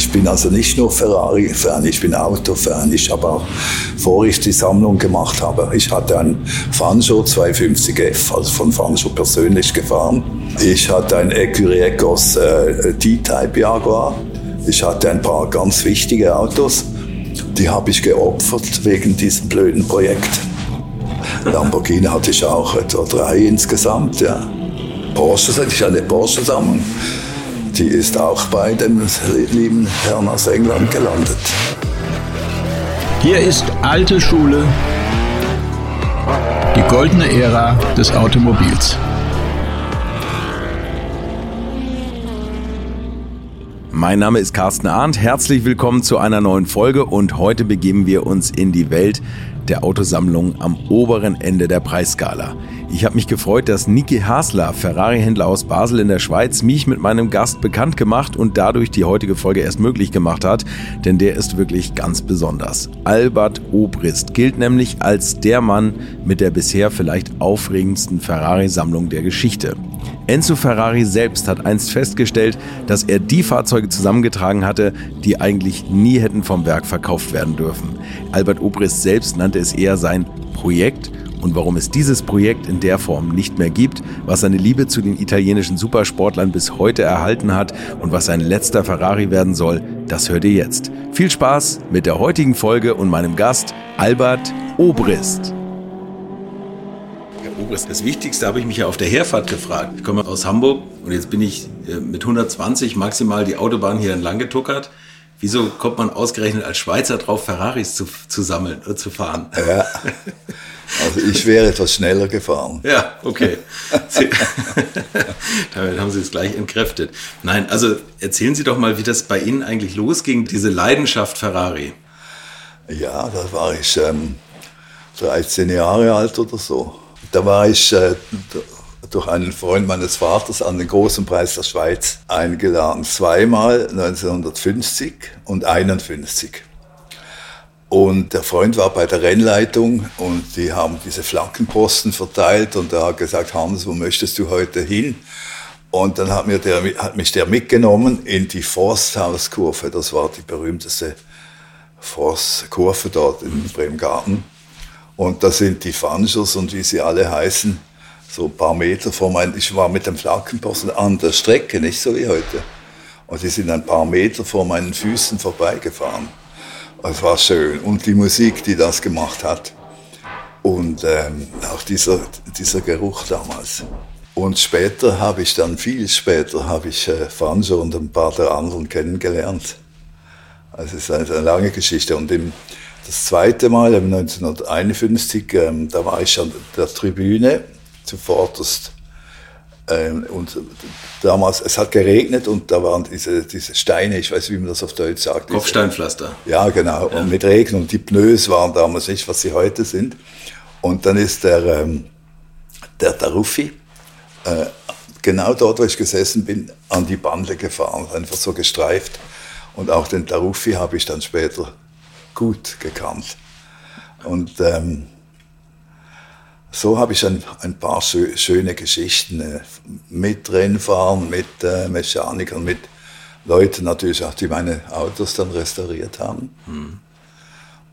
Ich bin also nicht nur Ferrari-Fan, ich bin Auto-Fan. Ich habe auch, bevor ich die Sammlung gemacht habe, ich hatte einen Fanjo 250F, also von Fanjo persönlich gefahren. Ich hatte einen Ecos äh, T-Type Jaguar. Ich hatte ein paar ganz wichtige Autos. Die habe ich geopfert wegen diesem blöden Projekt. Lamborghini hatte ich auch etwa drei insgesamt, ja. Porsche, ich hatte eine Porsche-Sammlung. Die ist auch bei dem lieben Herrn aus England gelandet. Hier ist alte Schule, die goldene Ära des Automobils. Mein Name ist Carsten Arndt. Herzlich willkommen zu einer neuen Folge und heute begeben wir uns in die Welt der Autosammlung am oberen Ende der Preisskala. Ich habe mich gefreut, dass Niki Hasler, Ferrari-Händler aus Basel in der Schweiz, mich mit meinem Gast bekannt gemacht und dadurch die heutige Folge erst möglich gemacht hat, denn der ist wirklich ganz besonders. Albert Obrist gilt nämlich als der Mann mit der bisher vielleicht aufregendsten Ferrari-Sammlung der Geschichte. Enzo Ferrari selbst hat einst festgestellt, dass er die Fahrzeuge zusammengetragen hatte, die eigentlich nie hätten vom Werk verkauft werden dürfen. Albert Obrist selbst nannte es eher sein Projekt und warum es dieses Projekt in der Form nicht mehr gibt, was seine Liebe zu den italienischen Supersportlern bis heute erhalten hat und was sein letzter Ferrari werden soll, das hört ihr jetzt. Viel Spaß mit der heutigen Folge und meinem Gast Albert Obrist. Herr Obrist, das Wichtigste habe ich mich ja auf der Herfahrt gefragt. Ich komme aus Hamburg und jetzt bin ich äh, mit 120 maximal die Autobahn hier entlang getuckert. Wieso kommt man ausgerechnet als Schweizer drauf, Ferraris zu, zu sammeln und zu fahren? Ja. Also ich wäre etwas schneller gefahren. Ja, okay. Damit haben Sie es gleich entkräftet. Nein, also erzählen Sie doch mal, wie das bei Ihnen eigentlich losging, diese Leidenschaft Ferrari. Ja, da war ich ähm, 13 Jahre alt oder so. Da war ich äh, durch einen Freund meines Vaters an den großen Preis der Schweiz eingeladen. Zweimal 1950 und 1951. Und der Freund war bei der Rennleitung und die haben diese Flankenposten verteilt und er hat gesagt, Hans, wo möchtest du heute hin? Und dann hat, mir der, hat mich der mitgenommen in die Forsthauskurve. Das war die berühmteste Forstkurve dort in Bremgarten. Und da sind die Fanschers und wie sie alle heißen, so ein paar Meter vor meinem, ich war mit dem Flankenposten an der Strecke, nicht so wie heute. Und die sind ein paar Meter vor meinen Füßen vorbeigefahren. Es war schön. Und die Musik, die das gemacht hat. Und ähm, auch dieser, dieser Geruch damals. Und später habe ich dann, viel später, habe ich äh, Franzo und ein paar der anderen kennengelernt. Also es ist eine, lange Geschichte. Und im, das zweite Mal, 1951, ähm, da war ich an der Tribüne zuvorderst ähm, und damals, es hat geregnet und da waren diese, diese Steine, ich weiß, wie man das auf Deutsch sagt. Kopfsteinpflaster. Ja, genau. Ja. Und mit Regen und die Pneus waren damals nicht, was sie heute sind. Und dann ist der, ähm, der Taruffi, äh, genau dort, wo ich gesessen bin, an die Bande gefahren, einfach so gestreift. Und auch den Taruffi habe ich dann später gut gekannt. Und ähm, so habe ich ein, ein paar schö schöne Geschichten äh, mit Rennfahren, mit äh, Mechanikern, mit Leuten natürlich auch, die meine Autos dann restauriert haben. Mhm.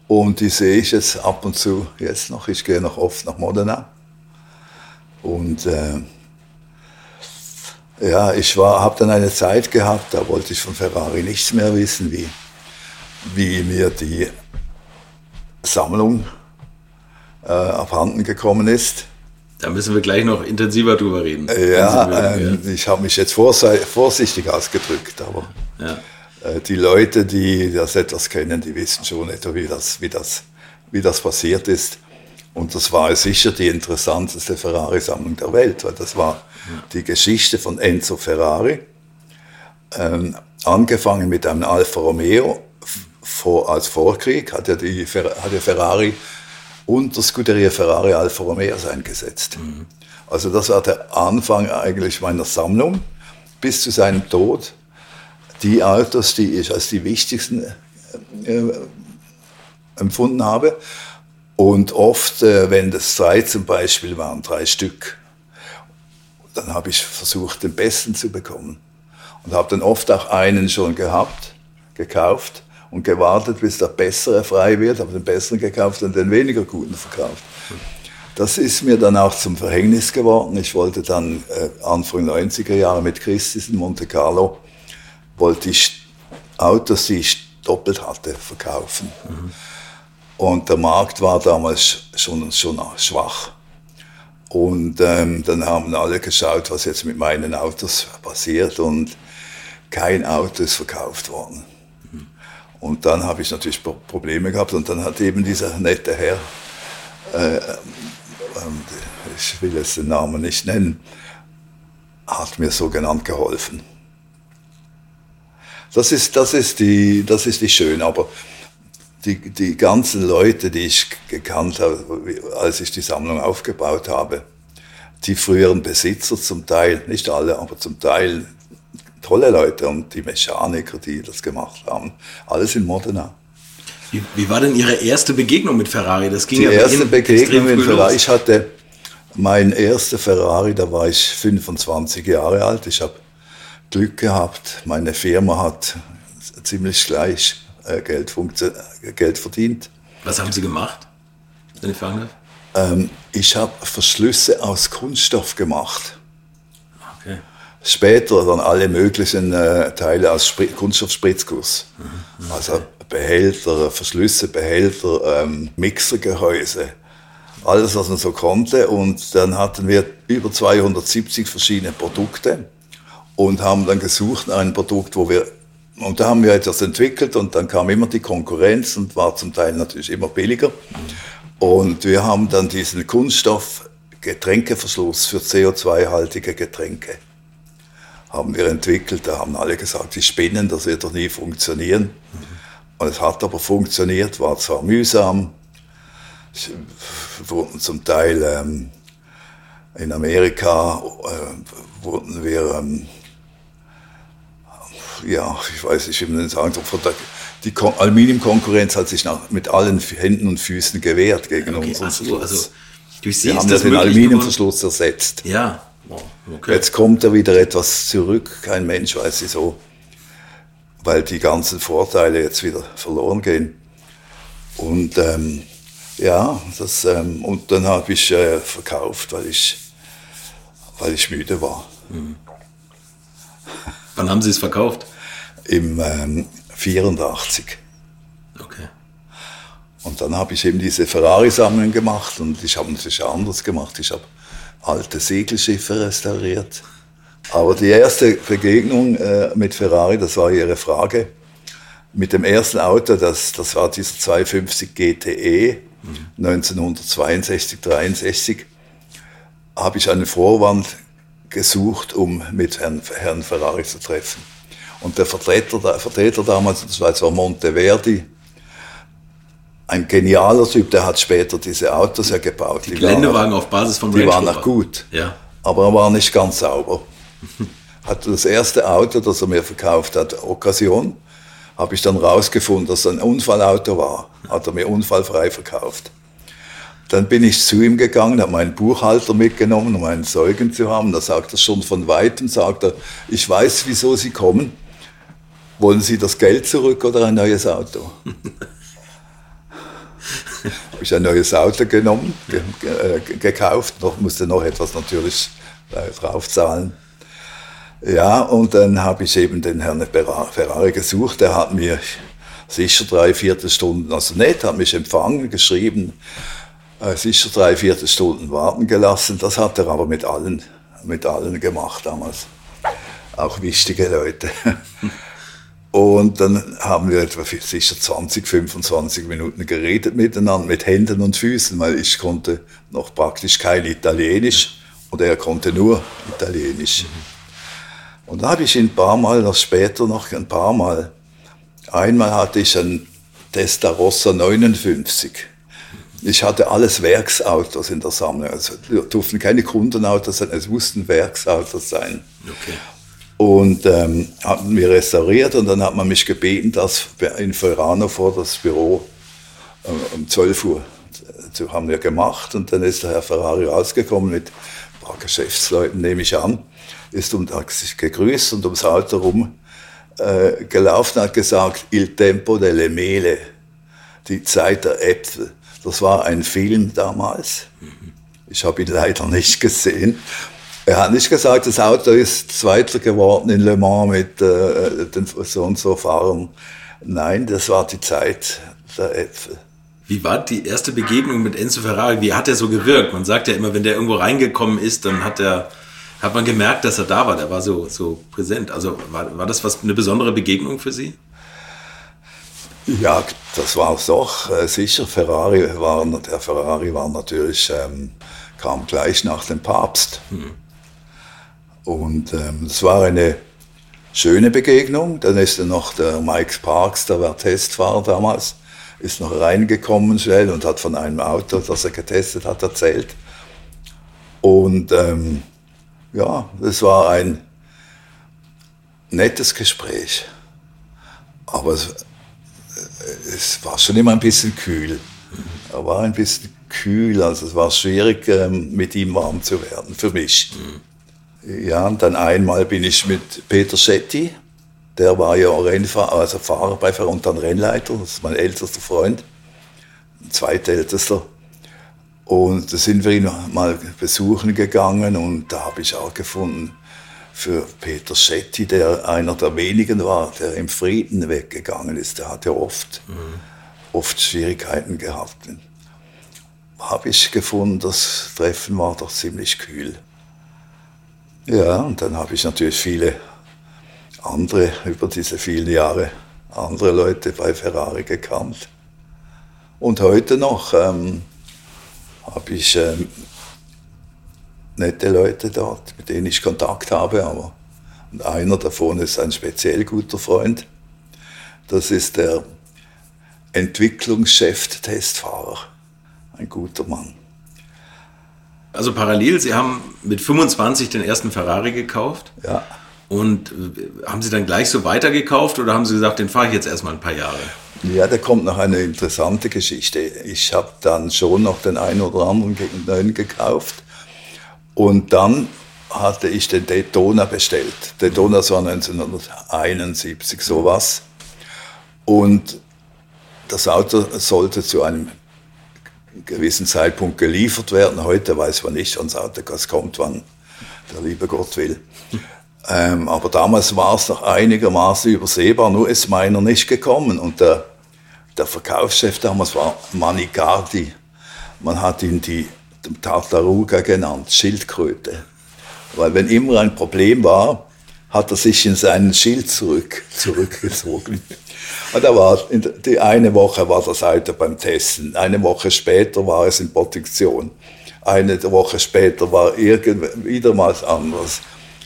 Und die sehe ich jetzt ab und zu jetzt noch. Ich gehe noch oft nach Modena. Und äh, ja, ich habe dann eine Zeit gehabt, da wollte ich von Ferrari nichts mehr wissen, wie, wie mir die Sammlung äh, abhanden gekommen ist. Da müssen wir gleich noch intensiver drüber reden. Ja, ähm, ja. ich habe mich jetzt vorsichtig ausgedrückt, aber ja. äh, die Leute, die das etwas kennen, die wissen schon etwa, wie das, wie das, wie das passiert ist. Und das war sicher die interessanteste Ferrari-Sammlung der Welt, weil das war ja. die Geschichte von Enzo Ferrari. Ähm, angefangen mit einem Alfa Romeo vor, als Vorkrieg hat ja, die, hat ja Ferrari und der Scuderia Ferrari Alfa Romeo eingesetzt. Mhm. Also das war der Anfang eigentlich meiner Sammlung bis zu seinem Tod. Die Autos, die ich als die wichtigsten äh, empfunden habe. Und oft, äh, wenn das drei zum Beispiel waren, drei Stück, dann habe ich versucht, den besten zu bekommen. Und habe dann oft auch einen schon gehabt, gekauft und gewartet, bis der bessere frei wird, habe den besseren gekauft und den weniger guten verkauft. Das ist mir dann auch zum Verhängnis geworden. Ich wollte dann äh, Anfang 90er Jahre mit Christis in Monte Carlo, wollte ich Autos, die ich doppelt hatte, verkaufen. Mhm. Und der Markt war damals schon, schon schwach. Und ähm, dann haben alle geschaut, was jetzt mit meinen Autos passiert und kein Auto ist verkauft worden. Und dann habe ich natürlich Probleme gehabt und dann hat eben dieser nette Herr, äh, ähm, ich will jetzt den Namen nicht nennen, hat mir so genannt geholfen. Das ist, das ist, die, das ist die schön, aber die, die ganzen Leute, die ich gekannt habe, als ich die Sammlung aufgebaut habe, die früheren Besitzer zum Teil, nicht alle, aber zum Teil tolle Leute und die Mechaniker, die das gemacht haben, alles in Modena. Wie, wie, war denn Ihre erste Begegnung mit Ferrari? Das ging die ja erste Begegnung mit Ferrari. Ich hatte mein erster Ferrari, da war ich 25 Jahre alt. Ich habe Glück gehabt. Meine Firma hat ziemlich gleich äh, Geld, Geld verdient. Was haben Sie gemacht, wenn ich fragen darf? Ähm, ich habe Verschlüsse aus Kunststoff gemacht. Später dann alle möglichen äh, Teile aus Kunststoffspritzguss. Mhm. mhm. Also Behälter, Verschlüsse, Behälter, ähm, Mixergehäuse, alles, was man so konnte. Und dann hatten wir über 270 verschiedene Produkte und haben dann gesucht nach einem Produkt, wo wir und da haben wir etwas entwickelt und dann kam immer die Konkurrenz und war zum Teil natürlich immer billiger. Und wir haben dann diesen Kunststoff Getränkeverschluss für CO2-haltige Getränke haben wir entwickelt. Da haben alle gesagt, die spinnen, das wird doch nie funktionieren. Und es hat aber funktioniert, war zwar mühsam, wurden zum Teil ähm, in Amerika äh, wurden wir, ähm, ja, ich weiß nicht, wie man sagen soll, die Aluminiumkonkurrenz hat sich nach, mit allen Händen und Füßen gewehrt gegen okay, unseren Verschluss. Also, wir haben das den Aluminiumverschluss ersetzt. Ja. Okay. Jetzt kommt da wieder etwas zurück. Kein Mensch weiß wieso weil die ganzen Vorteile jetzt wieder verloren gehen. Und ähm, ja, das, ähm, und dann habe ich äh, verkauft, weil ich, weil ich müde war. Mhm. Wann haben Sie es verkauft? Im ähm, 84. Okay. Und dann habe ich eben diese Ferrari-Sammlung gemacht und ich habe natürlich anders gemacht. Ich habe alte Segelschiffe restauriert. Aber die erste Begegnung äh, mit Ferrari, das war Ihre Frage, mit dem ersten Auto, das, das war dieser 250 GTE, mhm. 1962, 63, habe ich einen Vorwand gesucht, um mit Herrn, Herrn Ferrari zu treffen. Und der Vertreter, der Vertreter damals, das war, Monteverdi, ein genialer Typ, der hat später diese Autos ja gebaut. Die, die Geländewagen auf Basis von Range Die waren auch gut, ja. aber er war nicht ganz sauber. Hatte das erste Auto, das er mir verkauft hat, Occasion, habe ich dann rausgefunden, dass es ein Unfallauto war. Hat er mir unfallfrei verkauft. Dann bin ich zu ihm gegangen, habe meinen Buchhalter mitgenommen, um einen Zeugen zu haben. Da sagt er schon von weitem, sagt er, ich weiß, wieso Sie kommen. Wollen Sie das Geld zurück oder ein neues Auto? habe ich ein neues Auto genommen, ge ge gekauft, noch, musste noch etwas natürlich äh, draufzahlen. Ja, und dann habe ich eben den Herrn Ferrari gesucht. Der hat mir sicher drei Viertelstunden, also nett, hat mich empfangen, geschrieben, äh, sicher drei Viertelstunden warten gelassen. Das hat er aber mit allen, mit allen gemacht damals. Auch wichtige Leute. Und dann haben wir etwa sicher 20, 25 Minuten geredet miteinander, mit Händen und Füßen, weil ich konnte noch praktisch kein Italienisch und er konnte nur Italienisch. Und da habe ich ihn ein paar Mal, noch später noch ein paar Mal, einmal hatte ich einen Testarossa 59. Ich hatte alles Werksautos in der Sammlung. Also durften keine Kundenautos sein, es mussten Werksautos sein. Okay. Und ähm, hatten wir restauriert und dann hat man mich gebeten, das in Ferrano vor das Büro äh, um 12 Uhr zu haben wir gemacht. Und dann ist der Herr Ferrari rausgekommen mit ein paar Geschäftsleuten, nehme ich an ist und hat sich gegrüßt und ums Auto rum äh, gelaufen, hat gesagt, Il tempo delle mele, die Zeit der Äpfel. Das war ein Film damals. Ich habe ihn leider nicht gesehen. Er hat nicht gesagt, das Auto ist Zweiter geworden in Le Mans mit äh, den so und so Fahrern. Nein, das war die Zeit der Äpfel. Wie war die erste Begegnung mit Enzo Ferrari? Wie hat er so gewirkt? Man sagt ja immer, wenn der irgendwo reingekommen ist, dann hat er hat man gemerkt, dass er da war. Der war so, so präsent. Also war, war das was eine besondere Begegnung für Sie? Ja, das war es doch. Äh, sicher, Ferrari war, der Ferrari war natürlich, ähm, kam gleich nach dem Papst. Hm. Und ähm, es war eine schöne Begegnung. Dann ist dann noch der Mike Parks, der war Testfahrer damals, ist noch reingekommen schnell und hat von einem Auto, das er getestet hat, erzählt. Und ähm, ja, es war ein nettes Gespräch. Aber es, es war schon immer ein bisschen kühl. Er war ein bisschen kühl, also es war schwierig, ähm, mit ihm warm zu werden, für mich. Ja, und dann einmal bin ich mit Peter Schetti, der war ja Rennfahrer, also Fahrer bei Ferrari und dann Rennleiter, das ist mein ältester Freund, zweitältester. Und da sind wir ihn mal besuchen gegangen und da habe ich auch gefunden, für Peter Schetti, der einer der wenigen war, der im Frieden weggegangen ist, der hat ja oft, mhm. oft Schwierigkeiten gehabt. Habe ich gefunden, das Treffen war doch ziemlich kühl. Ja, und dann habe ich natürlich viele andere, über diese vielen Jahre, andere Leute bei Ferrari gekannt. Und heute noch ähm, habe ich ähm, nette Leute dort, mit denen ich Kontakt habe, aber und einer davon ist ein speziell guter Freund. Das ist der Entwicklungschef-Testfahrer, ein guter Mann. Also parallel, Sie haben mit 25 den ersten Ferrari gekauft. Ja. Und äh, haben Sie dann gleich so weitergekauft oder haben Sie gesagt, den fahre ich jetzt erstmal ein paar Jahre? Ja, da kommt noch eine interessante Geschichte. Ich habe dann schon noch den einen oder anderen neuen gekauft. Und dann hatte ich den Daytona bestellt. Daytona war 1971 sowas. Und das Auto sollte zu einem gewissen Zeitpunkt geliefert werden. Heute weiß man nicht, wann das Auto kommt, wann der liebe Gott will. Ähm, aber damals war es noch einigermaßen übersehbar, nur ist meiner nicht gekommen. Und der, der Verkaufschef damals war Manigardi. Man hat ihn die Tartaruga genannt, Schildkröte. Weil wenn immer ein Problem war, hat er sich in seinen Schild zurück, zurückgezogen. Und da war, die eine Woche war das Auto beim Testen, eine Woche später war es in Protektion, eine Woche später war wieder mal anders.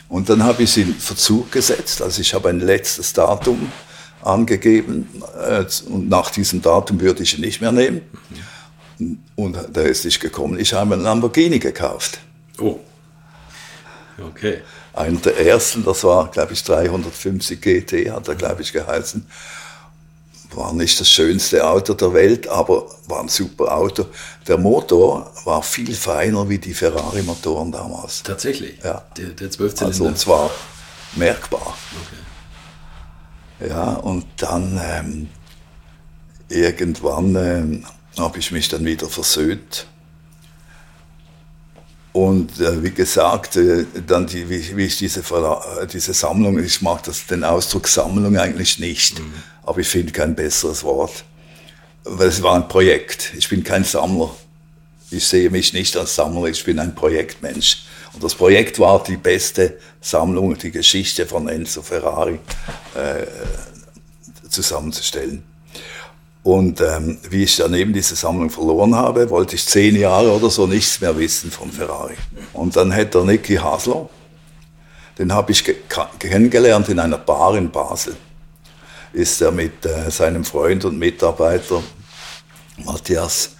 Und dann habe ich es in Verzug gesetzt, also ich habe ein letztes Datum angegeben äh, und nach diesem Datum würde ich ihn nicht mehr nehmen. Und der ist nicht gekommen. Ich habe einen Lamborghini gekauft. Oh. Okay. Einer der ersten, das war, glaube ich, 350 GT, hat er, glaube ich, geheißen. War nicht das schönste Auto der Welt, aber war ein super Auto. Der Motor war viel feiner wie die Ferrari-Motoren damals. Tatsächlich? Ja. Der, der 12 Zylinder? Also, und zwar merkbar. Okay. Ja, und dann ähm, irgendwann ähm, habe ich mich dann wieder versöhnt. Und äh, wie gesagt, äh, dann die, wie, wie ich diese, äh, diese Sammlung, ich mag das, den Ausdruck Sammlung eigentlich nicht. Mhm aber ich finde kein besseres Wort. Weil es war ein Projekt. Ich bin kein Sammler. Ich sehe mich nicht als Sammler, ich bin ein Projektmensch. Und das Projekt war die beste Sammlung, die Geschichte von Enzo Ferrari äh, zusammenzustellen. Und ähm, wie ich dann eben diese Sammlung verloren habe, wollte ich zehn Jahre oder so nichts mehr wissen von Ferrari. Und dann hätte der Niki Hasler, den habe ich kennengelernt in einer Bar in Basel ist er mit äh, seinem Freund und Mitarbeiter Matthias.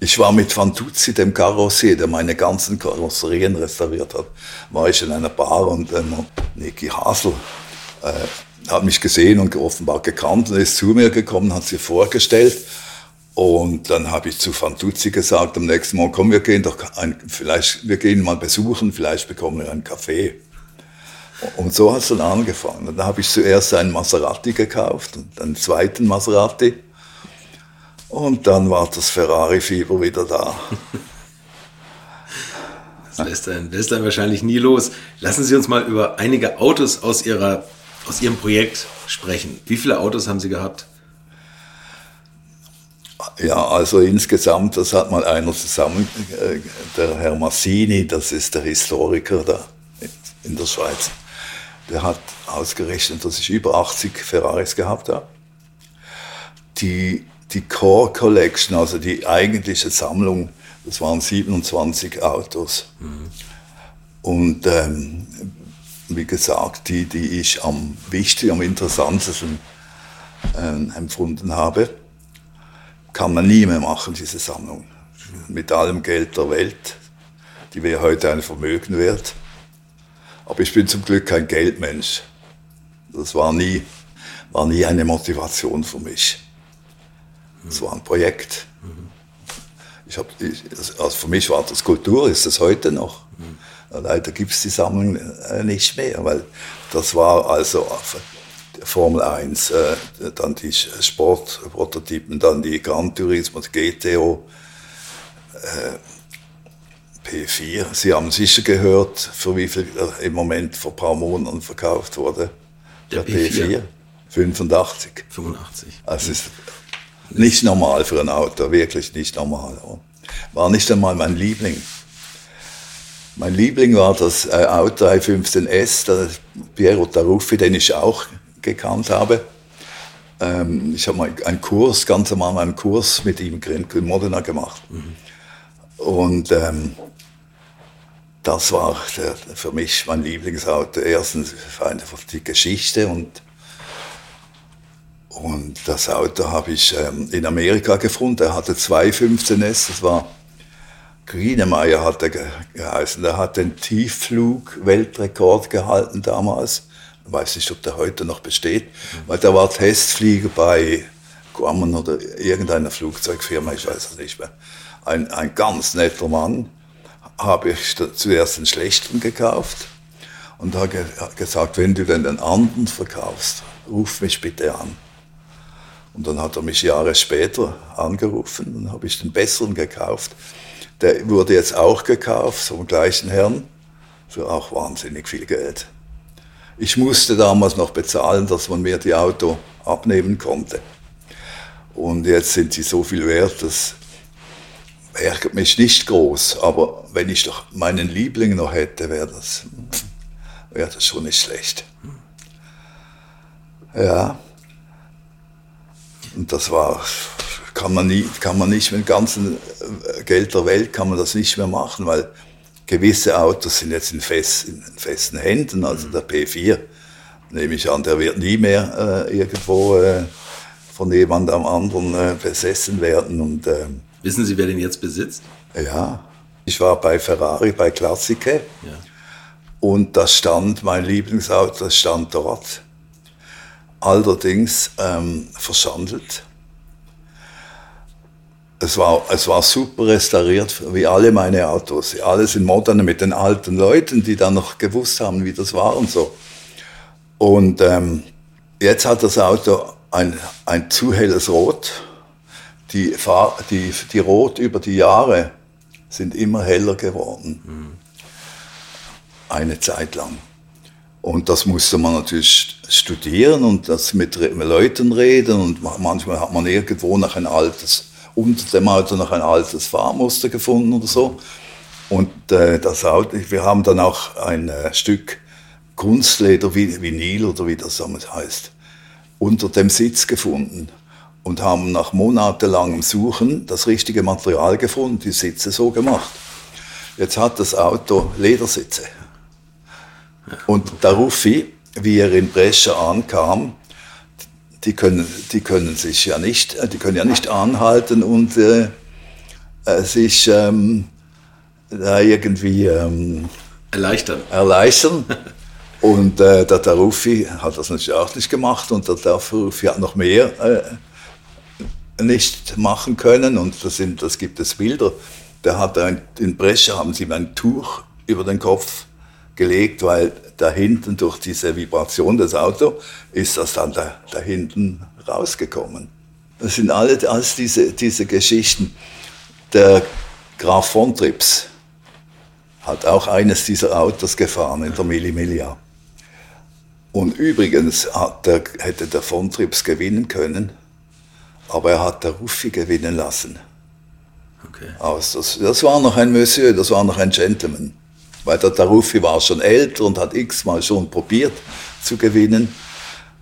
Ich war mit Fantuzzi, dem Karossier, der meine ganzen Karosserien restauriert hat, war ich in einer Bar und äh, Niki Hasel äh, hat mich gesehen und offenbar gekannt und ist zu mir gekommen, hat sich vorgestellt. Und dann habe ich zu Fantuzzi gesagt, am nächsten Morgen, komm, wir gehen doch ein, vielleicht, wir gehen mal besuchen, vielleicht bekommen wir einen Kaffee. Und so hat es dann angefangen. Und da habe ich zuerst einen Maserati gekauft und einen zweiten Maserati. Und dann war das Ferrari-Fieber wieder da. Das lässt einen, lässt einen wahrscheinlich nie los. Lassen Sie uns mal über einige Autos aus, Ihrer, aus Ihrem Projekt sprechen. Wie viele Autos haben Sie gehabt? Ja, also insgesamt, das hat mal einer zusammen, äh, der Herr Massini, das ist der Historiker da in der Schweiz, der hat ausgerechnet, dass ich über 80 Ferraris gehabt habe. Die, die Core Collection, also die eigentliche Sammlung, das waren 27 Autos. Mhm. Und ähm, wie gesagt, die, die ich am wichtigsten, am interessantesten äh, empfunden habe, kann man nie mehr machen, diese Sammlung. Mit allem Geld der Welt, die wäre heute ein Vermögen wert. Aber ich bin zum Glück kein Geldmensch. Das war nie, war nie eine Motivation für mich. Es war ein Projekt. Ich hab, ich, also für mich war das Kultur, ist das heute noch. Leider gibt es die Sammlung äh, nicht mehr, weil das war also Formel 1, äh, dann die Sportprototypen, dann die Gran Turismo, GTO, äh, P4. Sie haben sicher gehört, für wie viel im Moment vor ein paar Monaten verkauft wurde. Der, Der P4. P4. 85. 85. Also ist nicht normal für ein Auto, wirklich nicht normal. War nicht einmal mein Liebling. Mein Liebling war das äh, Auto 315S, der Piero Taruffi, den ich auch gekannt habe. Ähm, ich habe mal einen Kurs, ganz am Anfang einen Kurs mit ihm in Modena gemacht. Mhm. Und ähm, das war der, für mich mein Lieblingsauto. Erstens einfach die Geschichte und und das Auto habe ich ähm, in Amerika gefunden. Er hatte zwei 15S. Das war Grienemeyer hat er geheißen. Der hat den Tiefflug-Weltrekord gehalten damals. Ich weiß nicht, ob der heute noch besteht, weil der war Testflieger bei Guammen oder irgendeiner Flugzeugfirma, ich weiß es nicht mehr. Ein, ein ganz netter Mann. Habe ich zuerst den schlechten gekauft und habe gesagt, wenn du denn den anderen verkaufst, ruf mich bitte an. Und dann hat er mich Jahre später angerufen und habe ich den besseren gekauft. Der wurde jetzt auch gekauft vom gleichen Herrn für auch wahnsinnig viel Geld. Ich musste damals noch bezahlen, dass man mir die Auto abnehmen konnte. Und jetzt sind sie so viel wert, das ärgert mich nicht groß. Aber wenn ich doch meinen Liebling noch hätte, wäre das, wär das schon nicht schlecht. Ja. Und das war, kann man, nie, kann man nicht mit dem ganzen Geld der Welt kann man das nicht mehr machen, weil gewisse Autos sind jetzt in, fest, in festen Händen, also der P4, nehme ich an, der wird nie mehr äh, irgendwo äh, von jemandem anderen äh, besessen werden. Und, ähm, Wissen Sie, wer den jetzt besitzt? Ja, ich war bei Ferrari, bei Classiche. Ja. Und das stand, mein Lieblingsauto, das stand dort. Allerdings ähm, verschandelt es war, es war super restauriert, wie alle meine Autos. Alles in Moderne mit den alten Leuten, die dann noch gewusst haben, wie das war und so. Und ähm, jetzt hat das Auto ein, ein zu helles Rot. Die, Fahr die, die Rot über die Jahre sind immer heller geworden. Mhm. Eine Zeit lang. Und das musste man natürlich studieren und das mit Leuten reden und manchmal hat man irgendwo noch ein altes unter dem Auto noch ein altes Fahrmuster gefunden oder so. Und äh, das Auto, wir haben dann auch ein äh, Stück Kunstleder, Vinyl oder wie das heißt, unter dem Sitz gefunden und haben nach monatelangem Suchen das richtige Material gefunden, die Sitze so gemacht. Jetzt hat das Auto Ledersitze. Und der Ruffi, wie er in Brescia ankam, die können, die können sich ja nicht, die können ja nicht anhalten und äh, äh, sich ähm, da irgendwie ähm, erleichtern. erleichtern. und äh, der Taruffi hat das natürlich auch nicht gemacht und der Taruffi hat noch mehr äh, nicht machen können und das, sind, das gibt es Bilder. Der hat ein, in Brescia haben sie ihm ein Tuch über den Kopf gelegt, weil da hinten durch diese Vibration des Autos ist das dann da, da hinten rausgekommen. Das sind alle, alles diese, diese Geschichten. Der Graf von Trips hat auch eines dieser Autos gefahren in der Milli Millia. Und übrigens der, hätte der von Trips gewinnen können, aber er hat der Ruffi gewinnen lassen. Okay. Also das, das, war noch ein Monsieur, das war noch ein Gentleman. Weil der Taruffi war schon älter und hat x-mal schon probiert zu gewinnen.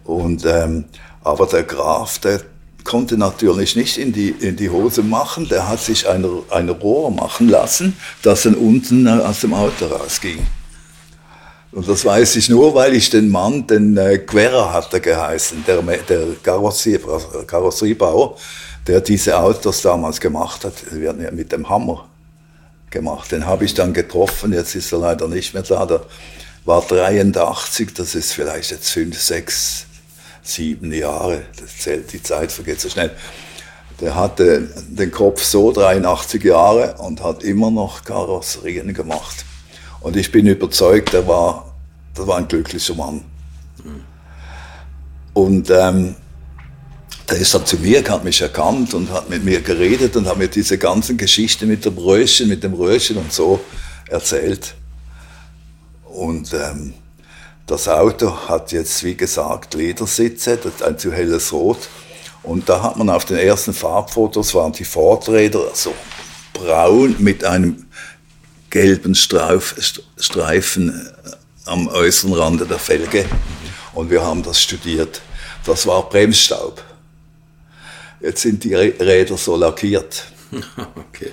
Und, ähm, aber der Graf, der konnte natürlich nicht in die, in die Hose machen. Der hat sich ein, ein Rohr machen lassen, das dann unten aus dem Auto rausging. Und das weiß ich nur, weil ich den Mann, den äh, Guerra hat er geheißen, der, der Karosserie, Karosseriebauer, der diese Autos damals gemacht hat, mit dem Hammer gemacht. Den habe ich dann getroffen, jetzt ist er leider nicht mehr da. Der war 83, das ist vielleicht jetzt fünf, sechs, sieben Jahre. Das zählt, die Zeit vergeht so schnell. Der hatte den Kopf so 83 Jahre und hat immer noch Karosserien gemacht. Und ich bin überzeugt, der war, der war ein glücklicher Mann. Und ähm, der ist dann zu mir, hat mich erkannt und hat mit mir geredet und hat mir diese ganzen Geschichten mit dem Röhrchen, mit dem Röhrchen und so erzählt. Und ähm, das Auto hat jetzt, wie gesagt, Ledersitze, das ist ein zu helles Rot. Und da hat man auf den ersten Farbfotos waren die Vorträder so braun mit einem gelben Streif, Streifen äh, am äußeren Rande der Felge. Und wir haben das studiert. Das war Bremsstaub. Jetzt sind die Räder so lackiert. okay.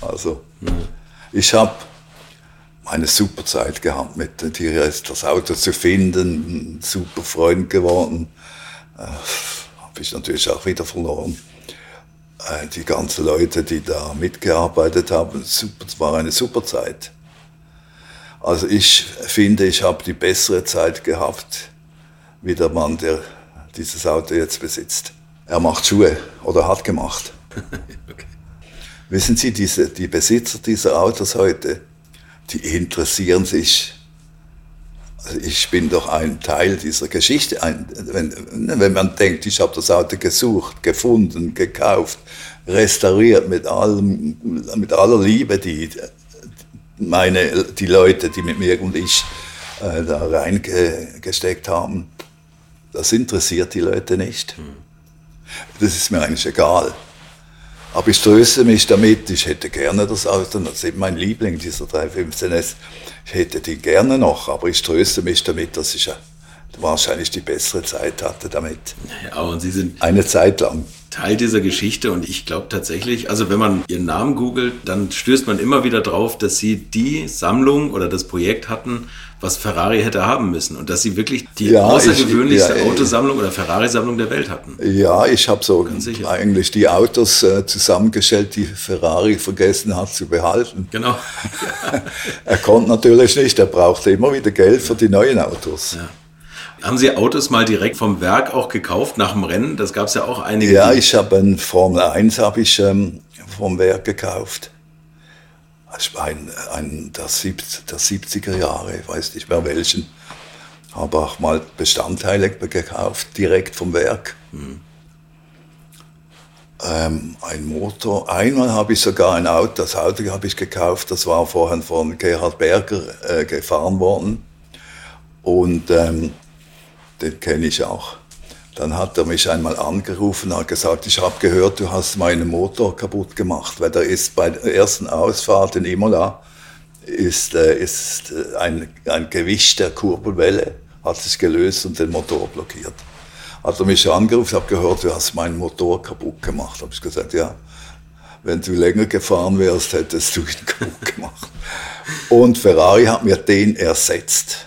Also, ich habe eine super Zeit gehabt, mit das Auto zu finden, ein super Freund geworden. Äh, habe ich natürlich auch wieder verloren. Äh, die ganzen Leute, die da mitgearbeitet haben, super, es war eine super Zeit. Also ich finde, ich habe die bessere Zeit gehabt, wie der Mann, der dieses Auto jetzt besitzt. Er macht Schuhe oder hat gemacht. okay. Wissen Sie, diese, die Besitzer dieser Autos heute, die interessieren sich. Also ich bin doch ein Teil dieser Geschichte. Ein, wenn, wenn man denkt, ich habe das Auto gesucht, gefunden, gekauft, restauriert mit, allem, mit aller Liebe, die meine, die Leute, die mit mir und ich äh, da reingesteckt haben, das interessiert die Leute nicht. Das ist mir eigentlich egal. Aber ich tröste mich damit, ich hätte gerne das Auto, das ist eben mein Liebling, dieser 315S. Ich hätte die gerne noch, aber ich tröste mich damit, dass ich wahrscheinlich die bessere Zeit hatte damit. Ja, und Sie sind eine Zeit lang. Teil dieser Geschichte und ich glaube tatsächlich, also wenn man Ihren Namen googelt, dann stößt man immer wieder drauf, dass Sie die Sammlung oder das Projekt hatten, was Ferrari hätte haben müssen und dass Sie wirklich die ja, außergewöhnlichste ich, ja, Autosammlung oder Ferrari-Sammlung der Welt hatten. Ja, ich habe so eigentlich die Autos äh, zusammengestellt, die Ferrari vergessen hat zu behalten. Genau. er konnte natürlich nicht, er brauchte immer wieder Geld für die neuen Autos. Ja. Haben Sie Autos mal direkt vom Werk auch gekauft nach dem Rennen? Das gab es ja auch einige. Ja, ich habe ein Formel 1 habe ich ähm, vom Werk gekauft. Ein, ein der, 70, der 70er Jahre, ich weiß nicht mehr welchen. Habe auch mal Bestandteile gekauft, direkt vom Werk. Mhm. Ähm, ein Motor. Einmal habe ich sogar ein Auto, das Auto habe ich gekauft, das war vorhin von Gerhard Berger äh, gefahren worden. Und ähm, den kenne ich auch. Dann hat er mich einmal angerufen und hat gesagt, ich habe gehört, du hast meinen Motor kaputt gemacht, weil der ist bei der ersten Ausfahrt in Imola ist, äh, ist äh, ein, ein Gewicht der Kurbelwelle hat sich gelöst und den Motor blockiert. Hat er mich angerufen, habe gehört, du hast meinen Motor kaputt gemacht. Habe ich gesagt, ja, wenn du länger gefahren wärst, hättest du ihn kaputt gemacht. Und Ferrari hat mir den ersetzt.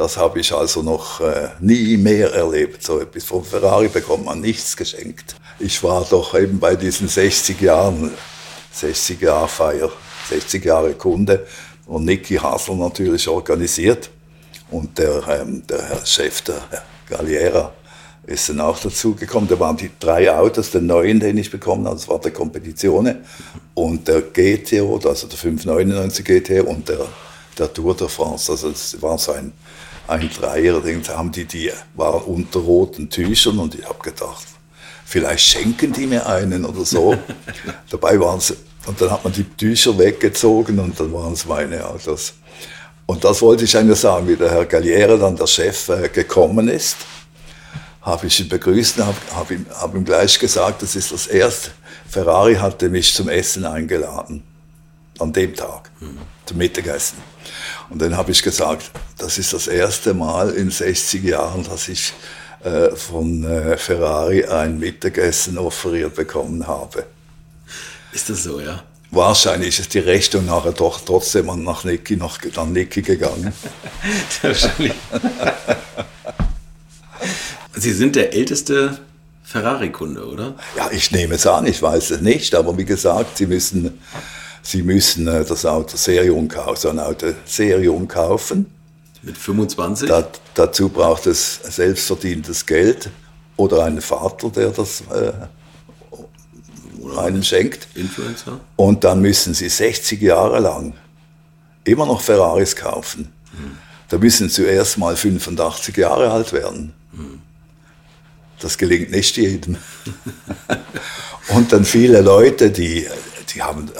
Das habe ich also noch äh, nie mehr erlebt. So etwas von Ferrari bekommt man nichts geschenkt. Ich war doch eben bei diesen 60 Jahren, 60 Jahre Feier, 60 Jahre Kunde und Niki Hasler natürlich organisiert. Und der, ähm, der Herr Chef, der Herr Galliera, ist dann auch dazu gekommen. Da waren die drei Autos, der neuen, den ich bekommen habe, das war der Competizione und der GTO, also der 599 GTO und der, der Tour de France. Also das war so ein, ein Dreier, den haben die, die waren unter roten Tüchern und ich habe gedacht, vielleicht schenken die mir einen oder so. Dabei waren sie, und dann hat man die Tücher weggezogen und dann waren es meine Autos. Und das wollte ich eigentlich sagen, wie der Herr Galliere, dann der Chef, äh, gekommen ist habe ich ihn begrüßt und habe hab ihm, hab ihm gleich gesagt, das ist das erste. Ferrari hatte mich zum Essen eingeladen. An dem Tag. Mhm. Zum Mittagessen. Und dann habe ich gesagt, das ist das erste Mal in 60 Jahren, dass ich äh, von äh, Ferrari ein Mittagessen offeriert bekommen habe. Ist das so, ja? Wahrscheinlich ist die Rechnung nachher doch trotzdem nach Niki, nach, an Niki gegangen. Wahrscheinlich. Sie sind der älteste Ferrari-Kunde, oder? Ja, ich nehme es an, ich weiß es nicht, aber wie gesagt, Sie müssen, Sie müssen äh, das Auto Serium kaufen, so ein Auto Serium kaufen. Mit 25? Da, dazu braucht es selbstverdientes Geld oder einen Vater, der das äh, einem schenkt. Influencer. Und dann müssen Sie 60 Jahre lang immer noch Ferraris kaufen. Hm. Da müssen Sie zuerst mal 85 Jahre alt werden. Hm. Das gelingt nicht jedem. Und dann viele Leute, die, die haben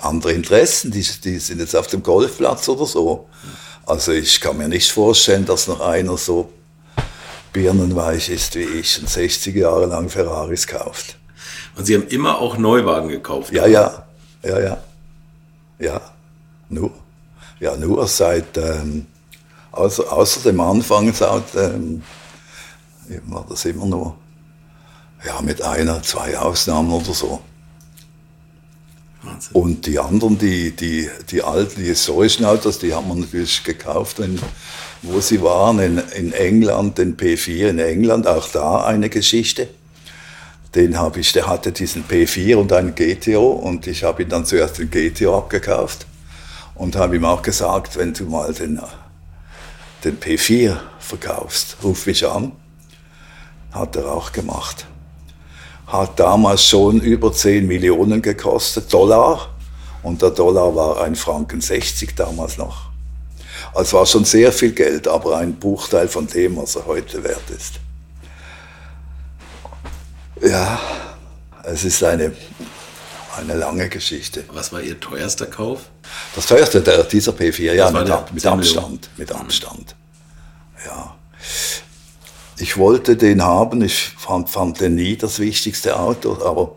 andere Interessen, die, die sind jetzt auf dem Golfplatz oder so. Also ich kann mir nicht vorstellen, dass noch einer so birnenweich ist wie ich und 60 Jahre lang Ferraris kauft. Und Sie haben immer auch Neuwagen gekauft? Ja, ja, ja, ja. Ja, nur. Ja, nur seit, ähm, außer, außer dem Anfang, seit ähm, war das immer nur, ja, mit einer, zwei Ausnahmen oder so. Wahnsinn. Und die anderen, die, die, die alten, die historischen Autos, die haben wir natürlich gekauft, wenn, wo sie waren, in, in England, den P4 in England, auch da eine Geschichte. Den habe ich, der hatte diesen P4 und einen GTO und ich habe ihn dann zuerst den GTO abgekauft und habe ihm auch gesagt, wenn du mal den, den P4 verkaufst, ruf mich an hat er auch gemacht. Hat damals schon über 10 Millionen gekostet, Dollar. Und der Dollar war ein Franken 60 damals noch. Also war schon sehr viel Geld, aber ein Bruchteil von dem, was er heute wert ist. Ja, es ist eine, eine lange Geschichte. Was war Ihr teuerster Kauf? Das teuerste, der, dieser P4, ja, mit, mit Abstand. Mit Abstand. Ja ich wollte den haben, ich fand, fand den nie das wichtigste Auto, aber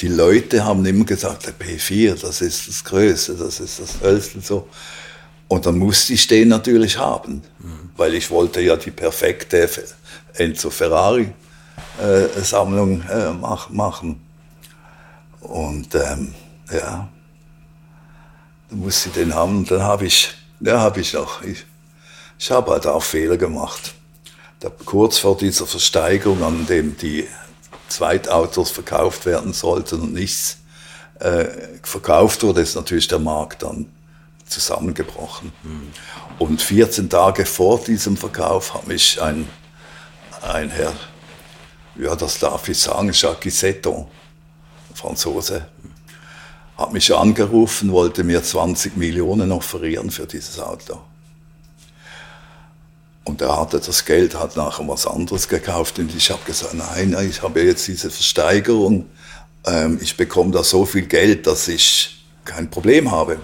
die Leute haben immer gesagt, der P4, das ist das Größte, das ist das Hölzle so. Und dann musste ich den natürlich haben, mhm. weil ich wollte ja die perfekte Enzo Ferrari äh, äh, mach, machen. Und ähm, ja, dann musste ich den haben. Dann habe ich, ja, habe ich noch, ich, ich habe halt auch Fehler gemacht da, kurz vor dieser Versteigerung, an dem die Zweitautos verkauft werden sollten und nichts äh, verkauft wurde, ist natürlich der Markt dann zusammengebrochen. Mhm. Und 14 Tage vor diesem Verkauf hat mich ein, ein Herr, ja, das darf ich sagen, Jacques Setton, Franzose, hat mich angerufen, wollte mir 20 Millionen offerieren für dieses Auto. Und er hatte das Geld, hat nachher was anderes gekauft und ich habe gesagt, nein, ich habe jetzt diese Versteigerung, ähm, ich bekomme da so viel Geld, dass ich kein Problem habe.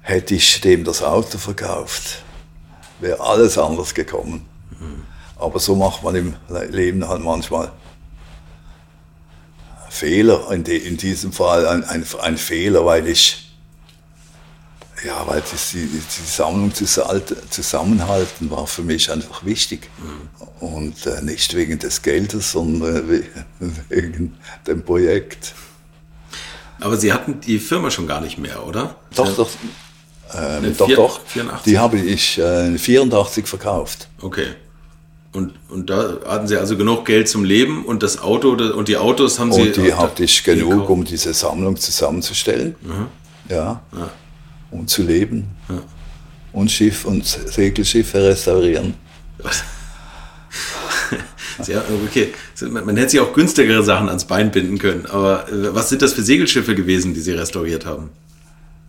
Hätte ich dem das Auto verkauft, wäre alles anders gekommen. Aber so macht man im Leben halt manchmal Fehler, in, diesem Fall ein, ein, ein Fehler, weil ich ja, weil die, die Sammlung zusammenhalten war für mich einfach wichtig. Mhm. Und äh, nicht wegen des Geldes, sondern wegen dem Projekt. Aber Sie hatten die Firma schon gar nicht mehr, oder? Doch, doch. Ähm, doch, doch. 84? Die habe ich äh, 84 verkauft. Okay. Und, und da hatten Sie also genug Geld zum Leben und das Auto und die Autos haben Sie. Und die hatte ich genug, um diese Sammlung zusammenzustellen. Mhm. Ja. ja um zu leben. Ja. Und Schiff und Segelschiffe restaurieren. Ja, okay. Man hätte sich auch günstigere Sachen ans Bein binden können. Aber äh, was sind das für Segelschiffe gewesen, die Sie restauriert haben?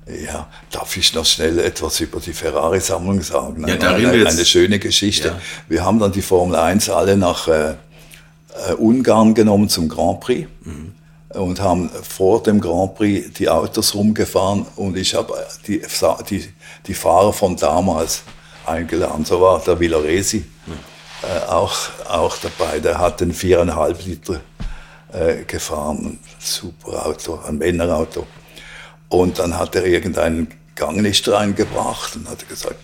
Ja, darf ich noch schnell etwas über die Ferrari-Sammlung sagen? Ja, da eine, eine schöne Geschichte. Ja. Wir haben dann die Formel 1 alle nach äh, äh, Ungarn genommen zum Grand Prix Mhm. Und haben vor dem Grand Prix die Autos rumgefahren und ich habe die, die, die Fahrer von damals eingeladen. So war der Villaresi äh, auch, auch dabei. Der hat den viereinhalb Liter äh, gefahren. Super Auto, ein Männerauto. Und dann hat er irgendeinen Ganglicht reingebracht und hat gesagt,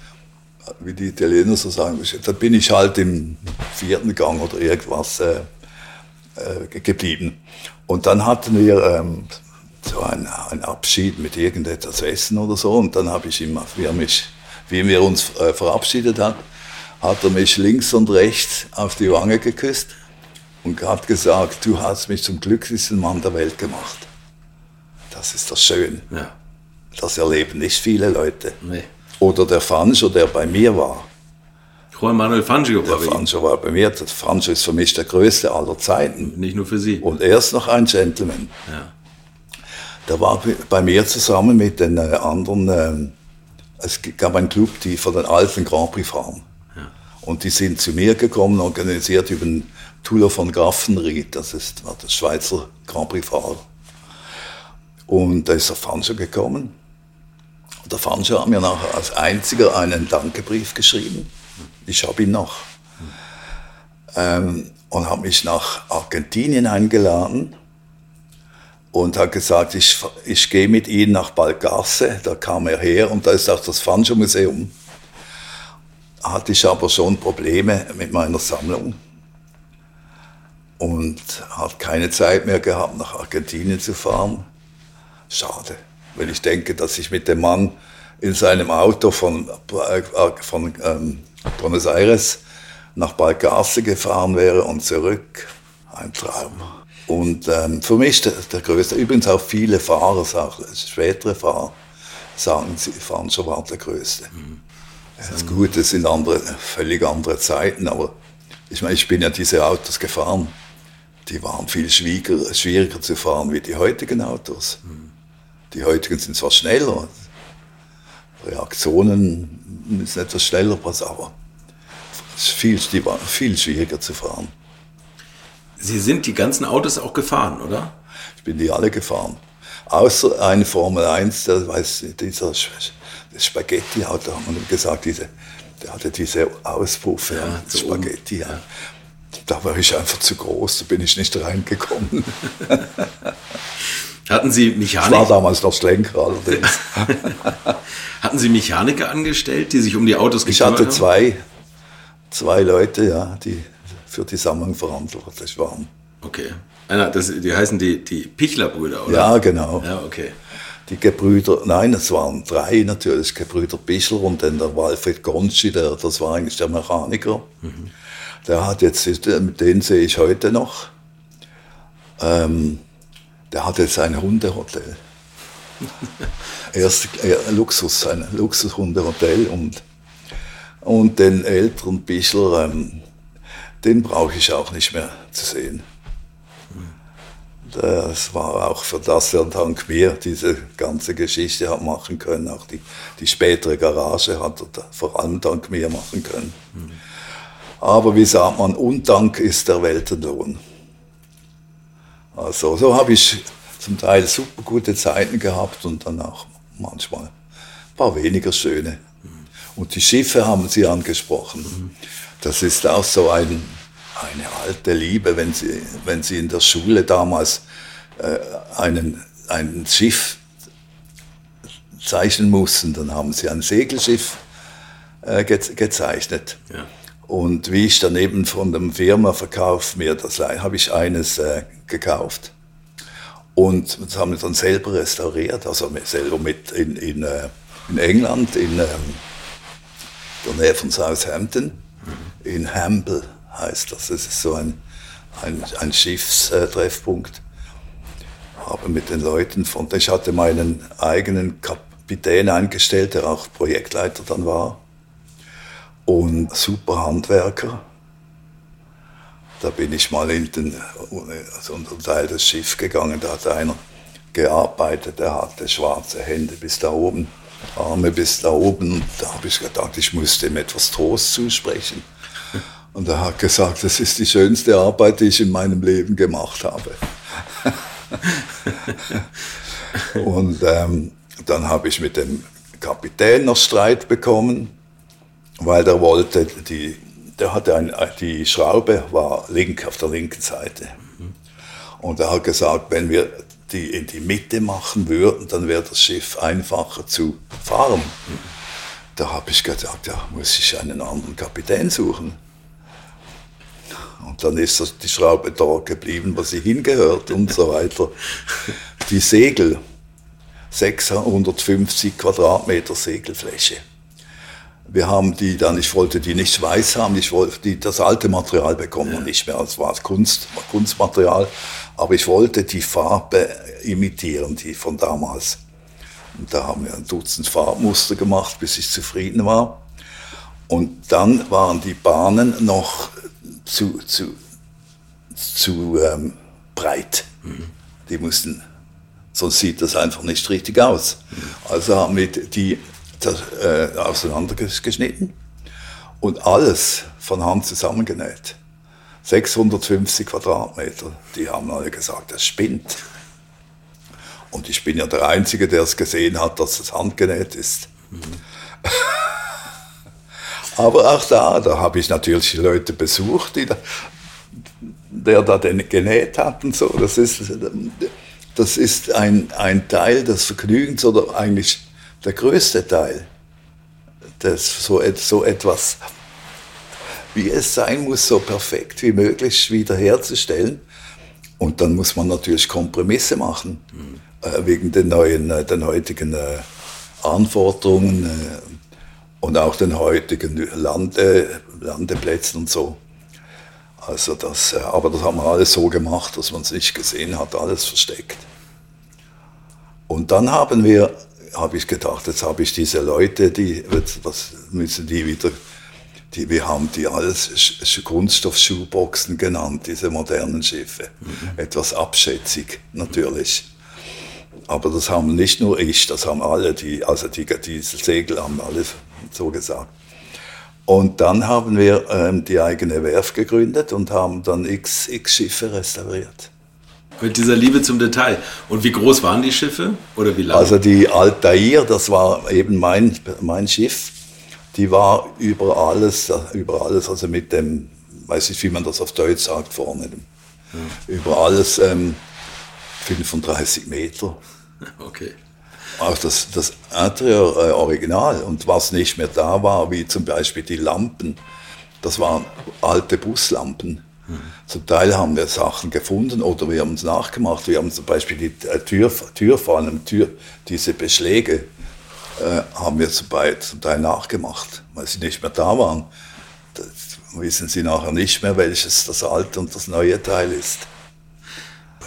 wie die Italiener so sagen, da bin ich halt im vierten Gang oder irgendwas äh, äh, geblieben. Und dann hatten wir ähm, so einen, einen Abschied mit irgendetwas Essen oder so. Und dann habe ich ihm, wie, er mich, wie wir uns äh, verabschiedet hat, hat er mich links und rechts auf die Wange geküsst und hat gesagt, du hast mich zum glücklichsten Mann der Welt gemacht. Das ist doch schön. Ja. Das erleben nicht viele Leute. Nee. Oder der Fancho, der bei mir war. Juan Manuel Fangio Der war bei Ihnen. Fancho war bei mir. Der Fancho ist für mich der größte aller Zeiten. Nicht nur für Sie. Und er ist noch ein Gentleman. Ja. Der war bei mir zusammen mit den äh, anderen. ähm, es gab einen Club, die von den alten Grand Prix fahren. Und die sind zu mir gekommen, organisiert über den Tuller von Graffenried. Das ist war der Schweizer Grand Prix-Fahrer. Und da ist der Fancho gekommen. Und der Fancho hat mir nachher als einziger einen Dankebrief geschrieben. Ich habe ihn noch. Ähm, und hat mich nach Argentinien eingeladen und hat gesagt, ich, ich gehe mit Ihnen nach Balgasse. Da kam er her und da ist auch das Fancho Museum. Hatte ich aber schon Probleme mit meiner Sammlung und hat keine Zeit mehr gehabt, nach Argentinien zu fahren. Schade, wenn ich denke, dass ich mit dem Mann in seinem Auto von, äh, von ähm, Buenos Aires nach Balgasse gefahren wäre und zurück. Ein Traum. Und ähm, für mich der, der größte, übrigens auch viele Fahrer, auch spätere Fahrer, sagen, sie fahren schon war der größte. Das ist gut, das sind andere, völlig andere Zeiten, aber ich meine, ich bin ja diese Autos gefahren. Die waren viel schwieriger, schwieriger zu fahren wie die heutigen Autos. Die heutigen sind zwar schneller, Reaktionen müssen etwas schneller passen, aber es ist viel, viel schwieriger zu fahren. Sie sind die ganzen Autos auch gefahren, oder? Ich bin die alle gefahren. Außer eine Formel 1, der, weiß, dieser das Spaghetti-Auto, haben wir gesagt, diese, der hatte diese Auspuffe, ja, so Spaghetti. Ja. Da war ich einfach zu groß, da bin ich nicht reingekommen. Hatten Sie Ich war Mechanik, damals noch Schlenker allerdings. hatten Sie Mechaniker angestellt, die sich um die Autos Ich gekümmert hatte haben? zwei, zwei Leute, ja, die für die Sammlung verantwortlich waren. Okay. Einer, das, die heißen die, die Pichler-Brüder, oder? Ja, genau. Ja, okay. Die Gebrüder, nein, es waren drei natürlich, Gebrüder Bischler und dann der Walfried Gonschi, der, das war eigentlich der Mechaniker. Der hat jetzt, mit denen sehe ich heute noch, ähm, der hat jetzt ein Hundehotel. Erst äh, Luxus, ein Luxushundehotel und, und den älteren Bischler, ähm, den brauche ich auch nicht mehr zu sehen. Das war auch für das er dank mir diese ganze Geschichte hat machen können. Auch die, die spätere Garage hat er vor allem dank mir machen können. Aber wie sagt man, Undank ist der Weltenlohn. Also so habe ich zum Teil super gute Zeiten gehabt und dann auch manchmal ein paar weniger schöne. Und die Schiffe haben Sie angesprochen. Das ist auch so ein, eine alte Liebe, wenn Sie, wenn Sie in der Schule damals äh, einen, ein Schiff zeichnen mussten, dann haben Sie ein Segelschiff äh, ge gezeichnet. Ja. Und wie ich daneben von dem Firma-Verkauf mir das habe ich eines äh, gekauft. Und das haben wir dann selber restauriert, also selber mit in, in, äh, in England, in ähm, der Nähe von Southampton, in Hamble heißt das. Das ist so ein, ein, ein Schiffstreffpunkt. Habe mit den Leuten von, ich hatte meinen eigenen Kapitän eingestellt, der auch Projektleiter dann war und super Handwerker. Da bin ich mal in den, also unter Teil des Schiff gegangen, da hat einer gearbeitet, der hatte schwarze Hände bis da oben, Arme bis da oben. Da habe ich gedacht, ich muss dem etwas Trost zusprechen. Und er hat gesagt, das ist die schönste Arbeit, die ich in meinem Leben gemacht habe. und ähm, dann habe ich mit dem Kapitän noch Streit bekommen, weil der wollte, die, der hatte ein, die Schraube war link auf der linken Seite. Und er hat gesagt, wenn wir die in die Mitte machen würden, dann wäre das Schiff einfacher zu fahren. Da habe ich gedacht, ja, muss ich einen anderen Kapitän suchen. Und dann ist die Schraube dort geblieben, wo sie hingehört und so weiter. Die Segel, 650 Quadratmeter Segelfläche. Wir haben die dann, ich wollte die nicht weiß haben, ich wollte die, das alte Material bekommen ja. nicht mehr, es war Kunst, Kunstmaterial, aber ich wollte die Farbe imitieren, die von damals. Und da haben wir ein Dutzend Farbmuster gemacht, bis ich zufrieden war. Und dann waren die Bahnen noch zu, zu, zu ähm, breit. Mhm. Die mussten, sonst sieht das einfach nicht richtig aus. Mhm. Also haben wir die äh, auseinandergeschnitten und alles von Hand zusammengenäht. 650 Quadratmeter. Die haben alle gesagt, das spinnt. Und ich bin ja der Einzige, der es gesehen hat, dass es handgenäht ist. Mhm. Aber auch da, da habe ich natürlich Leute besucht, die da, der da den genäht hat und so. Das ist, das ist ein, ein Teil des Vergnügens oder eigentlich der größte Teil, das so, so etwas, wie es sein muss, so perfekt wie möglich wiederherzustellen. Und dann muss man natürlich Kompromisse machen, mhm. äh, wegen den neuen, äh, den heutigen äh, Anforderungen äh, und auch den heutigen Lande, Landeplätzen und so. Also das, äh, aber das haben wir alles so gemacht, dass man es nicht gesehen hat, alles versteckt. Und dann haben wir habe ich gedacht, jetzt habe ich diese Leute, die, was müssen die wieder, die, wir haben die alles Kunststoffschuhboxen genannt, diese modernen Schiffe. Mhm. Etwas abschätzig, natürlich. Aber das haben nicht nur ich, das haben alle, die, also die, diese Segel haben alle so gesagt. Und dann haben wir ähm, die eigene Werft gegründet und haben dann x, x Schiffe restauriert. Mit dieser Liebe zum Detail. Und wie groß waren die Schiffe oder wie lang? Also die Altair, das war eben mein, mein Schiff, die war über alles, über alles, also mit dem, weiß nicht, wie man das auf Deutsch sagt vorne, ja. über alles ähm, 35 Meter. Okay. Auch das, das Interieur äh, Original und was nicht mehr da war, wie zum Beispiel die Lampen, das waren alte Buslampen zum Teil haben wir Sachen gefunden oder wir haben es nachgemacht. Wir haben zum Beispiel die äh, Tür, Türfallen, Tür, diese Beschläge äh, haben wir zum Teil, zum Teil nachgemacht, weil sie nicht mehr da waren. Da wissen sie nachher nicht mehr, welches das alte und das neue Teil ist.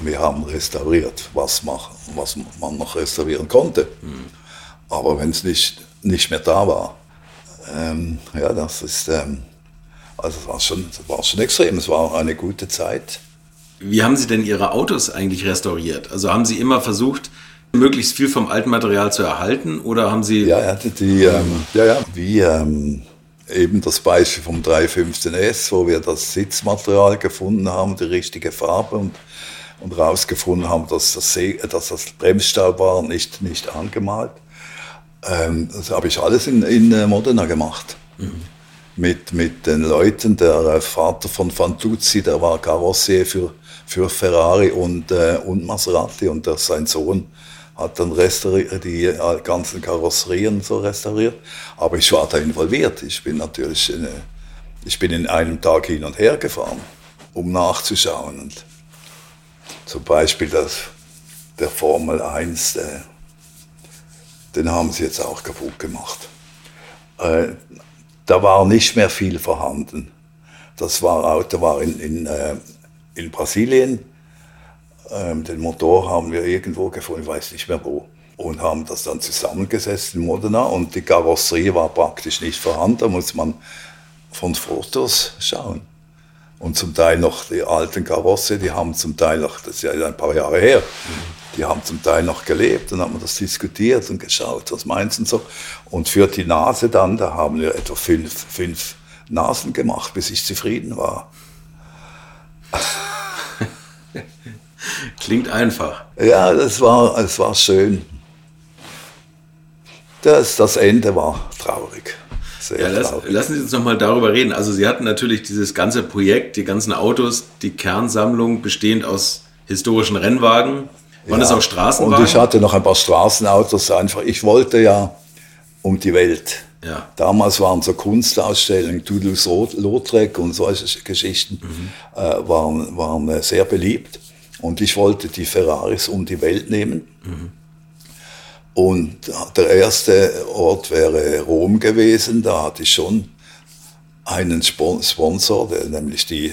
Wir haben restauriert, was, machen, was man noch restaurieren konnte. Mhm. Aber wenn es nicht, nicht mehr da war, ähm, ja, das ist... Ähm, also es war schon, war schon extrem, es war eine gute Zeit. Wie haben Sie denn Ihre Autos eigentlich restauriert? Also haben Sie immer versucht, möglichst viel vom alten Material zu erhalten oder haben Sie... Ja, ja, die, ähm, ja, ja wie ähm, eben das Beispiel vom 315S, wo wir das Sitzmaterial gefunden haben, die richtige Farbe und, und rausgefunden haben, dass das, dass das Bremsstaub war, nicht, nicht angemalt. Ähm, das habe ich alles in, in äh, Modena gemacht. Mhm mit, mit den Leuten. Der äh, Vater von Fantuzzi, der war Karossier für, für Ferrari und, äh, und Maserati und der, sein Sohn hat dann die äh, ganzen Karosserien so restauriert. Aber ich war da involviert. Ich bin natürlich in, ich bin in einem Tag hin und her gefahren, um nachzuschauen. Und zum Beispiel das, der Formel 1, der, äh, den haben sie jetzt auch kaputt gemacht. Äh, da war nicht mehr viel vorhanden. Das war, Auto war in, in, äh, in Brasilien. Ähm, den Motor haben wir irgendwo gefunden, ich weiß nicht mehr wo. Und haben das dann zusammengesetzt in Modena und die Karosserie war praktisch nicht vorhanden. Da muss man von Fotos schauen. Und zum Teil noch die alten Karosse, die haben zum Teil noch, das ist ja ein paar Jahre her, die haben zum Teil noch gelebt. Dann haben wir das diskutiert und geschaut, was meinst du und so. Und für die Nase dann, da haben wir etwa fünf, fünf Nasen gemacht, bis ich zufrieden war. Klingt einfach. Ja, das war, das war schön. Das, das Ende war traurig. Ja, lass, traurig. lassen Sie uns noch mal darüber reden. Also Sie hatten natürlich dieses ganze Projekt, die ganzen Autos, die Kernsammlung bestehend aus historischen Rennwagen. Waren das Ja. auch Straßenwagen? Und ich hatte noch ein paar Straßenautos einfach. Ich wollte ja um die Welt. Ja. Damals waren so Kunstausstellungen, Toulouse-Lautrec und solche Geschichten äh, waren, waren äh, sehr beliebt. Und ich wollte die Ferraris um die Welt nehmen. Und der erste Ort wäre Rom gewesen. Da hatte ich schon einen Spon- Sponsor, nämlich die,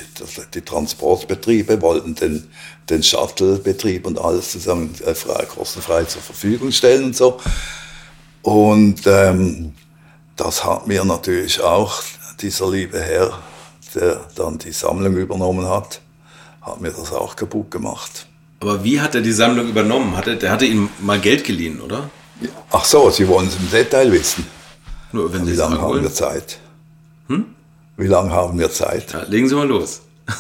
die Transportbetriebe wollten den, den Shuttle-Betrieb und alles zusammen äh, frei, kostenfrei zur Verfügung stellen und so. Und ähm, das hat mir natürlich auch dieser liebe Herr, der dann die Sammlung übernommen hat, hat mir das auch kaputt gemacht. Aber wie hat er die Sammlung übernommen? Hatte, der hatte Ihnen mal Geld geliehen, oder? Ach so, Sie wollen es im Detail wissen. Nur wenn Sie Wie es haben wir Zeit? Wie lange haben wir Zeit? Ja, legen Sie mal los.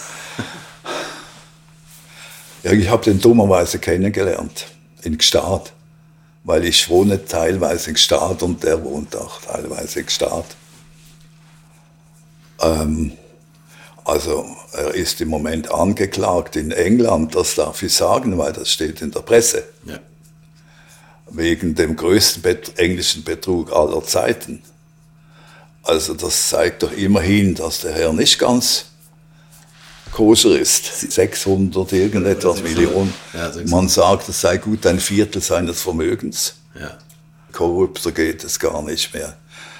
Ja, ich habe den dummerweise kennengelernt in Gstaad, weil ich wohne teilweise in Gstaad und der wohnt auch teilweise in Gstaad. Ähm, also er ist im Moment angeklagt in England, das darf ich sagen, weil das steht in der Presse, Ja. wegen dem größten Bet englischen Betrug aller Zeiten. Also das zeigt doch immerhin, dass der Herr nicht ganz koscher ist. 600 irgendetwas Millionen. Ja, 600. Man sagt, es sei gut ein Viertel seines Vermögens. Ja. Korrupter geht es gar nicht mehr.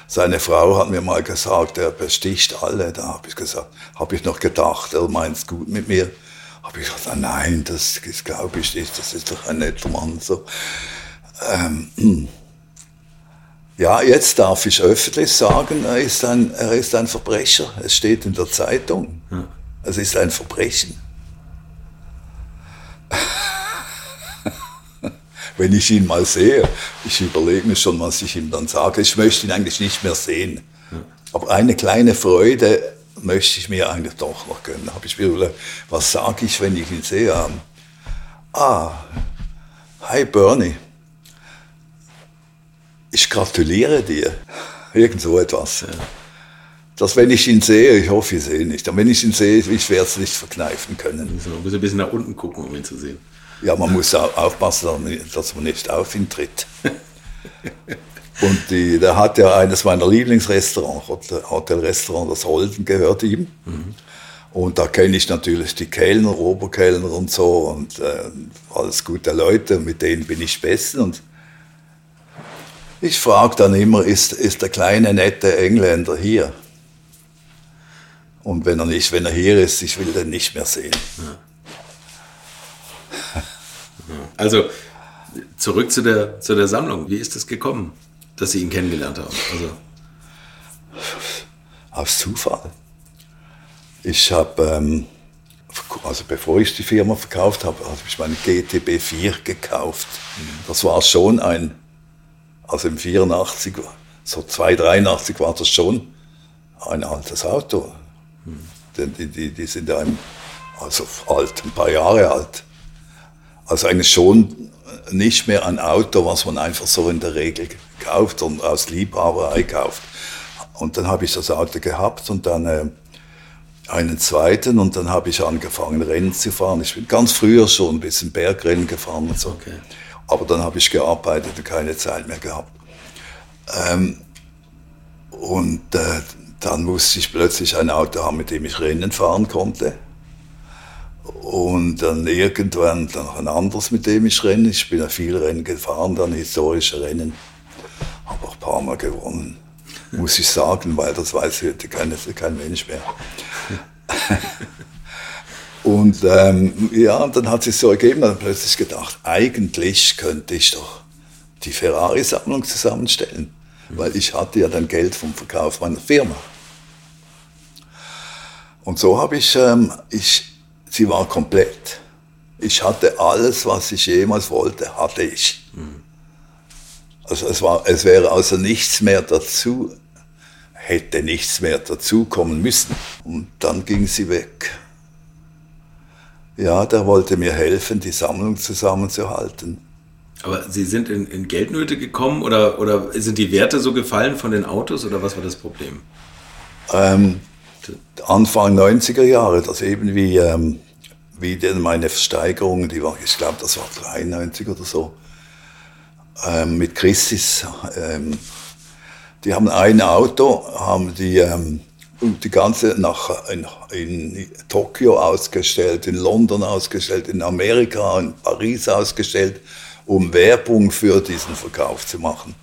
Seine Frau hat mir mal gesagt, er besticht alle. Da habe ich gesagt, habe ich noch gedacht, er meint es gut mit mir. Habe ich gesagt, nein, das, das glaube ich nicht, das ist doch ein netter Mann. So. Ähm, ja, jetzt darf ich öffentlich sagen, er ist ein, er ist ein Verbrecher. Es steht in der Zeitung. Es ist ein Verbrechen. Wenn ich ihn mal sehe, ich überlege mir schon, was ich ihm dann sage. Ich möchte ihn eigentlich nicht mehr sehen. Aber eine kleine Freude möchte ich mir eigentlich doch noch gönnen. Habe ich mir überlegt, was sage ich, wenn ich ihn sehe? Ah, hi Bernie. Ich gratuliere dir. Irgend so etwas. Dass wenn ich ihn sehe, ich hoffe, ich sehe ihn nicht. Und wenn ich ihn sehe, ich werde es nicht verkneifen können. Müssen wir ein bisschen- nach unten gucken, um ihn zu sehen. Ja, man muss au- aufpassen, dass man- man nicht auf ihn tritt. Und die, der hat ja eines meiner Lieblingsrestaurants, Hotel- Hotelrestaurant, das Holden gehört ihm. Und da kenne ich natürlich die Kellner, Oberkellner und so und äh, alles gute Leute, mit denen bin ich besten. Und ich frage dann immer, ist, ist der kleine nette Engländer hier? Und wenn er nicht, wenn er hier ist, ich will den nicht mehr sehen. Also zurück zu der, zu der Sammlung. Wie ist es gekommen, dass Sie ihn kennengelernt haben? Also, Aus Zufall. Ich habe, ähm, also bevor ich die Firma verkauft habe, habe ich meine GTB 4 gekauft. Das war schon ein, also im 84, so 283 war das schon ein altes Auto. Denn die, die, die sind ja ein, also alt, ein paar Jahre alt. Also eigentlich schon nicht mehr ein Auto, was man einfach so in der Regel kauft und aus Liebhaberei kauft. Und dann habe ich das Auto gehabt und dann äh, einen zweiten und dann habe ich angefangen Rennen zu fahren. Ich bin ganz früher schon ein bisschen Bergrennen gefahren und so. Okay. Aber dann habe ich gearbeitet und keine Zeit mehr gehabt. Ähm, und äh, dann musste ich plötzlich ein Auto haben, mit dem ich Rennen fahren konnte. Und dann irgendwann dann noch ein anderes, mit dem ich renne. Ich bin ja viel Rennen gefahren, dann historische Rennen. Habe auch ein paar Mal gewonnen, muss ich sagen, weil das weiß heute kein, kein Mensch mehr. Und ähm, ja, dann hat sich so ergeben, dann plötzlich gedacht, eigentlich könnte ich doch die Ferrari-Sammlung zusammenstellen, weil ich hatte ja dann Geld vom Verkauf meiner Firma. Und so habe ich, ähm, ich, sie war komplett. Ich hatte alles, was ich jemals wollte, hatte ich. Also es, war, es wäre also nichts mehr dazu, hätte nichts mehr dazukommen müssen. Und dann ging sie weg. Ja, der wollte mir helfen, die Sammlung zusammenzuhalten. Aber Sie sind in, in Geldnöte gekommen oder, oder sind die Werte so gefallen von den Autos oder was war das Problem? Ähm, Anfang 90er Jahre, das eben wie, ähm, wie denn meine Versteigerung, die war, ich glaube, das war 93 oder so, ähm, mit Christis. Ähm, die haben ein Auto, haben die, ähm, die ganze nach, in, in Tokio ausgestellt, in London ausgestellt, in Amerika, in Paris ausgestellt, um Werbung für diesen Verkauf zu machen.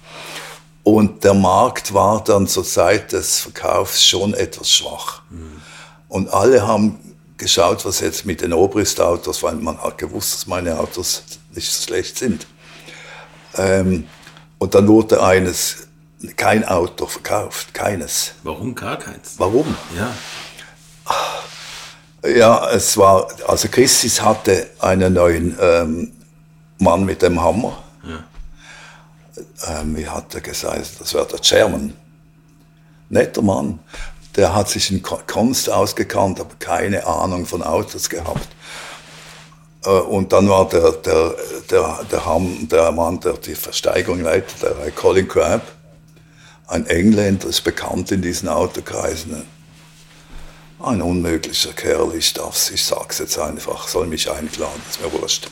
Und der Markt war dann zur Zeit des Verkaufs schon etwas schwach. Mhm. Und alle haben geschaut, was jetzt mit den Obrist-Autos, weil man hat gewusst, dass meine Autos nicht so schlecht sind. Ähm, und dann wurde eines, kein Auto verkauft, keines. Warum gar keins? Warum? Ja. Ja, es war, also Christis hatte einen neuen ähm, Mann mit dem Hammer. Ja. Ähm, wie hat er gesagt? Das war der Chairman. Netter Mann. Der hat sich in Kunst ausgekannt, aber keine Ahnung von Autos gehabt. Äh, und dann war der, der, der, der, Ham, der Mann, der die Versteigerung leitet, der Colin Crabb, ein Engländer, ist bekannt in diesen Autokreisen. Ein unmöglicher Kerl, ich darf's, ich sag's jetzt einfach, soll mich einklagen, ist mir wurscht.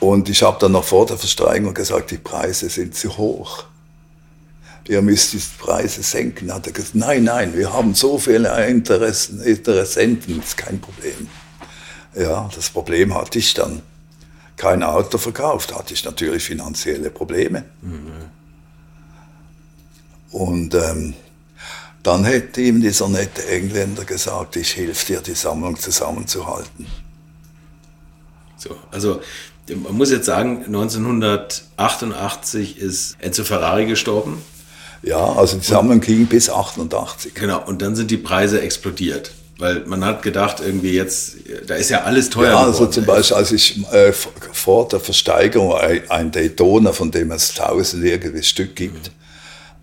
Und ich habe dann noch vor der Versteigerung gesagt, die Preise sind zu hoch. Ihr müsst die Preise senken. Hat er gesagt, nein, nein, wir haben so viele Interessen, Interessenten, ist kein Problem. Ja, das Problem hatte ich dann. Kein Auto verkauft, hatte ich natürlich finanzielle Probleme. Mhm. Und ähm, dann hätte ihm dieser nette Engländer gesagt, ich helfe dir, die Sammlung zusammenzuhalten. So, also man muss jetzt sagen, 1988 ist Enzo Ferrari gestorben. Ja, also die Sammlung ging bis 88. Genau, und dann sind die Preise explodiert. Weil man hat gedacht, irgendwie jetzt, da ist ja alles teuer. Ja, also zum Beispiel, als ich äh, vor der Versteigerung ein Daytona, von dem es tausend irgendwie Stück gibt, mhm.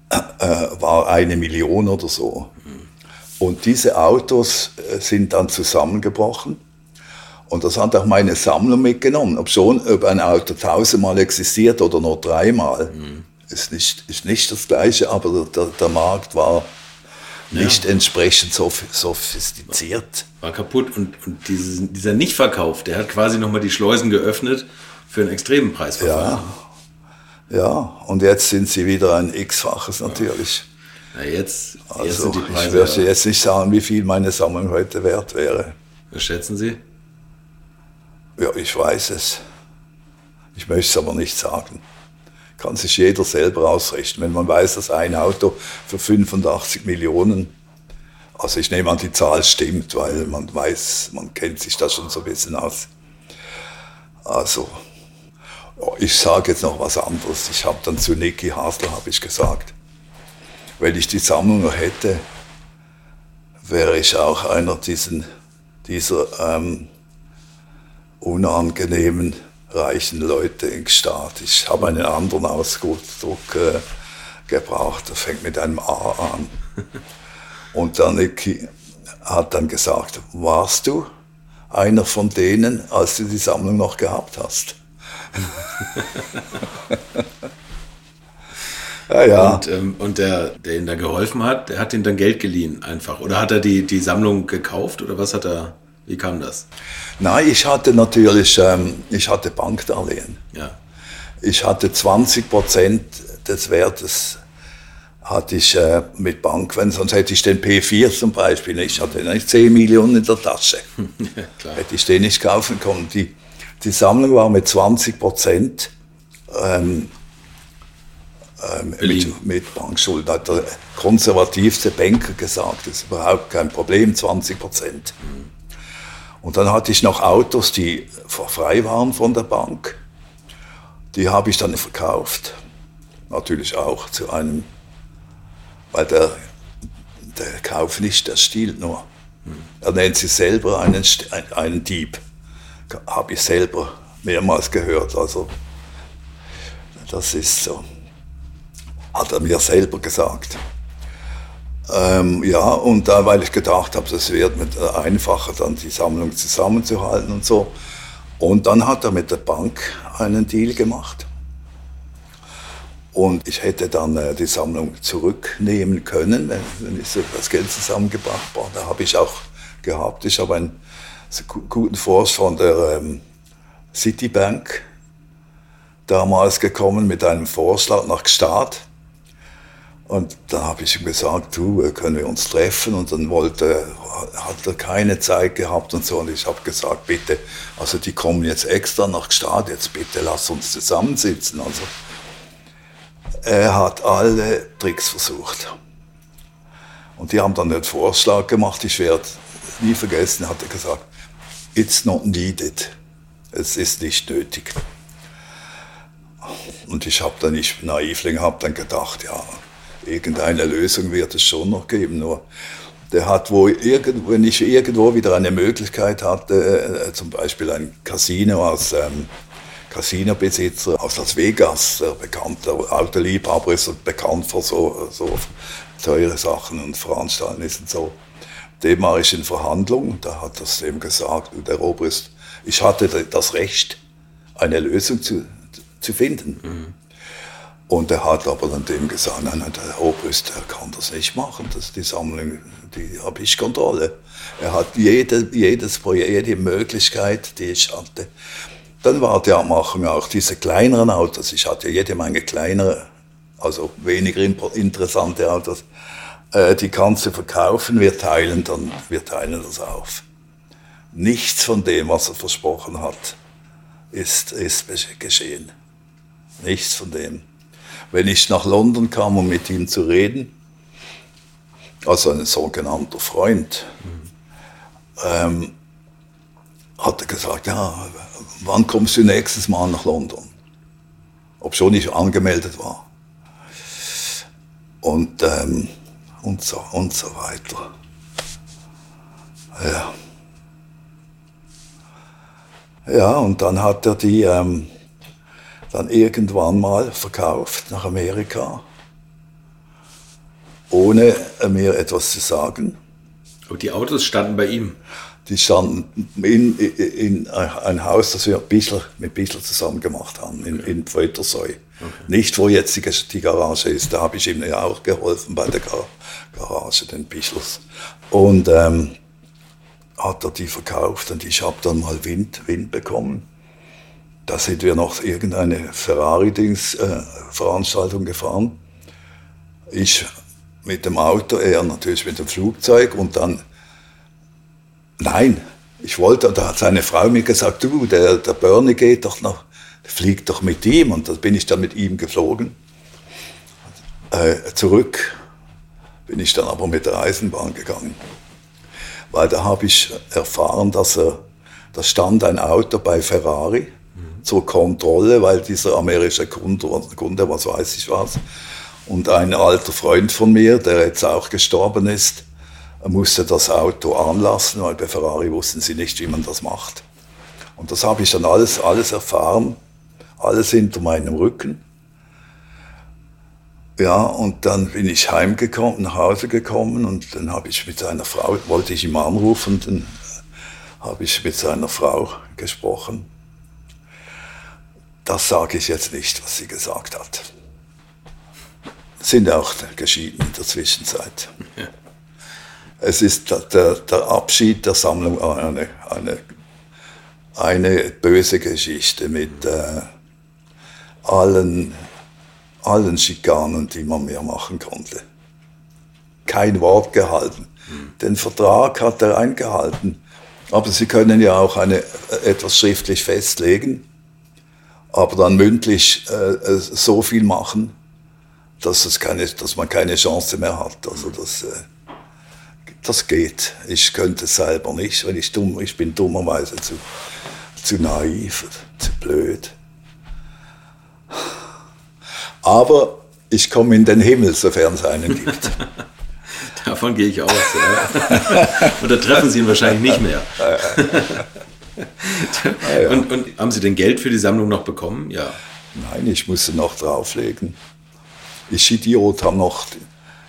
Äh, war eine Million oder so. Und diese Autos äh, sind dann zusammengebrochen. Und das hat auch meine Sammlung mitgenommen. Ob schon, ob ein Auto tausendmal existiert oder nur dreimal, mhm. ist, nicht, ist nicht das Gleiche, aber der, der Markt war nicht ja. entsprechend sophistiziert. War kaputt und, und dieses, dieser Nichtverkauf, der hat quasi nochmal die Schleusen geöffnet für einen extremen Preisverfall. Ja. Ja, und jetzt sind sie wieder ein X-faches natürlich. Ja. Na jetzt, jetzt also, sind die Preise. Ich würde ja. jetzt nicht sagen, wie viel meine Sammlung heute wert wäre. Was schätzen Sie? Ja, ich weiß es. Ich möchte es aber nicht sagen kann sich jeder selber ausrechnen. Wenn man weiß, dass ein Auto für 85 Millionen, also ich nehme an, die Zahl stimmt, weil man weiß, man kennt sich da schon so ein bisschen aus. Also, ich sage jetzt noch was anderes. Ich habe dann zu Niki Hasler habe ich gesagt, wenn ich die Sammlung noch hätte, wäre ich auch einer diesen, dieser ähm, unangenehmen reichen Leute im Staat. Ich habe einen anderen Ausdruck äh, gebraucht, der fängt mit einem A an. Und dann hat dann gesagt, warst du einer von denen, als du die Sammlung noch gehabt hast? Ja, ja. Und, ähm, und der, der Ihnen da geholfen hat, der hat Ihnen dann Geld geliehen einfach. Oder hat er die, die Sammlung gekauft oder was hat er? Wie kam das? Nein, ich hatte natürlich, ähm, ich hatte Bankdarlehen. Ja. Ich hatte 20 Prozent des Wertes hatte ich äh, mit Bank, wenn sonst hätte ich den P4 zum Beispiel nicht. Ich hatte nicht 10 Millionen in der Tasche. ja, hätte ich den nicht kaufen können. Die, die Sammlung war mit 20 Prozent ähm, ähm, mit, mit Bankschuld. Hat der konservativste Banker gesagt, das ist überhaupt kein Problem, 20 Prozent. Und dann hatte ich noch Autos, die frei waren von der Bank. Die habe ich dann verkauft. Natürlich auch zu einem, weil der, der Kauf nicht, der stiehlt nur. Er nennt sich selber einen, einen Dieb. Habe ich selber mehrmals gehört. Also, das ist so. Hat er mir selber gesagt. Ähm, ja, und da, weil ich gedacht habe, es wird mit äh, einfacher, dann die Sammlung zusammenzuhalten und so. Und dann hat er mit der Bank einen Deal gemacht. Und ich hätte dann äh, die Sammlung zurücknehmen können, wenn, wenn ich so das Geld zusammengebracht habe. Da habe ich auch gehabt. Ich habe einen guten Forst von der ähm, Citibank damals gekommen mit einem Vorschlag nach Gstaad. Und dann habe ich ihm gesagt, du, äh, können wir uns treffen? Und dann wollte, hat er keine Zeit gehabt und so. Und ich habe gesagt, bitte, also die kommen jetzt extra nach Gstaad, jetzt bitte lass uns zusammensitzen. Also er hat alle Tricks versucht. Und die haben dann den Vorschlag gemacht, ich werde nie vergessen, hat er gesagt, it's not needed. Es ist nicht nötig. Und ich habe dann, ich Naivling, habe dann gedacht, ja, irgendeine Lösung wird es schon noch geben. Nur der hat wo wenn ich irgendwo wieder eine Möglichkeit hatte, äh, zum Beispiel ein Casino aus ähm, Casino-Besitzer aus Las Vegas, der bekannte Autoliebhaber ist bekannt für so, so teure Sachen und Veranstaltungen und so. Dem war ich in Verhandlungen, da hat das dem gesagt, der Obrist, ich hatte das Recht, eine Lösung zu, zu finden. Mhm. Und er hat aber dann dem gesagt, nein, nein, der Obrist, der kann das nicht machen, das, die Sammlung, die habe ich Kontrolle. Er hat jede, jedes Projekt, jede Möglichkeit, die ich hatte. Dann war die Abmachung auch diese kleineren Autos. Ich hatte jede Menge kleinere, also weniger interessante Autos. Äh, die kannst du verkaufen, wir teilen dann, wir teilen das auf. Nichts von dem, was er versprochen hat, ist, ist geschehen. Nichts von dem wenn ich nach London kam, um mit ihm zu reden, also ein sogenannter Freund, ähm, hat er gesagt, ja, wann kommst du nächstes Mal nach London? Ob schon ich angemeldet war. Und, ähm, und, so, und so weiter. Ja. Ja, und dann hat er die, ähm, dann irgendwann mal verkauft nach Amerika, ohne mir etwas zu sagen. Und die Autos standen bei ihm? Die standen in, in, in ein Haus, das wir Bichler, mit Bichler zusammen gemacht haben, in, in Pfeutersäu. Okay. Nicht, wo jetzt die, die Garage ist, da habe ich ihm ja auch geholfen bei der Gar Garage, den Bichlers. Und ähm, hat er die verkauft und ich habe dann mal Wind, Wind bekommen da sind wir noch irgendeine Ferrari-Dings-Veranstaltung äh, gefahren. Ich mit dem Auto, er natürlich mit dem Flugzeug und dann, nein, ich wollte, da hat seine Frau mir gesagt, du, der, der Bernie geht doch noch, fliegt doch mit ihm und da bin ich dann mit ihm geflogen. Äh, zurück bin ich dann aber mit der Eisenbahn gegangen, weil da habe ich erfahren, dass er, da stand ein Auto bei Ferrari, zur Kontrolle, weil dieser amerikanische Kunde, Kunde, was weiß ich was, und ein alter Freund von mir, der jetzt auch gestorben ist, musste das Auto anlassen, weil bei Ferrari wussten sie nicht, wie man das macht. Und das habe ich dann alles, alles erfahren, alles hinter meinem Rücken. Ja, und dann bin ich heimgekommen, nach Hause gekommen und dann habe ich mit seiner Frau, wollte ich ihn anrufen, dann habe ich mit seiner Frau gesprochen. Das sage ich jetzt nicht, was sie gesagt hat. Sind auch geschieden in der Zwischenzeit. Ja. Es ist der, der, Abschied der Sammlung eine, eine, eine böse Geschichte mit äh, allen, allen Schikanen, die man mir machen konnte. Kein Wort gehalten. Mhm. Den Vertrag hat er eingehalten. Aber Sie können ja auch eine, etwas schriftlich festlegen aber dann mündlich äh, äh, so viel machen, dass, es keine, dass man keine Chance mehr hat. Also das, äh, das geht. Ich könnte es selber nicht, weil ich dumm, ich bin dummerweise zu, zu naiv, zu blöd. Aber ich komme in den Himmel, sofern es einen gibt. Davon gehe ich aus. Ja. und da treffen Sie ihn wahrscheinlich nicht mehr. Und, und haben Sie denn Geld für die Sammlung noch bekommen? Ja. Nein, ich musste noch drauflegen. Ich Idiot habe noch,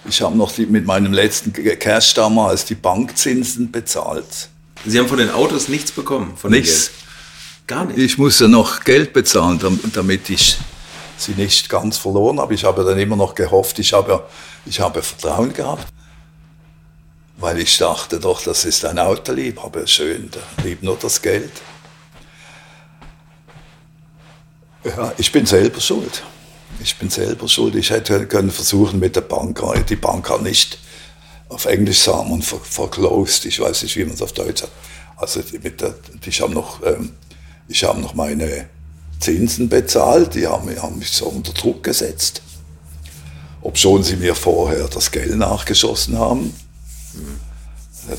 ich habe noch die, mit meinem letzten Cash damals die Bankzinsen bezahlt. Sie haben von den Autos nichts bekommen? Von Nichts. Gar nicht. Ich musste noch Geld bezahlen, dam- damit ich sie nicht ganz verloren habe. Ich habe dann immer noch gehofft, ich habe, ich habe Vertrauen gehabt, weil ich dachte doch, das ist ein Autoliebhaber, schön, der liebt nur das Geld. Ja, ich bin selber schuld. Ich bin selber schuld. Ich hätte können versuchen mit der Bank, die Bank hat nicht, auf Englisch man ver- verclosed, ich weiß nicht, wie man es auf Deutsch hat. Also mit der, ich habe noch, ähm, ich habe noch meine Zinsen bezahlt, die haben, die haben mich so unter Druck gesetzt. Obschon sie mir vorher das Geld nachgeschossen haben.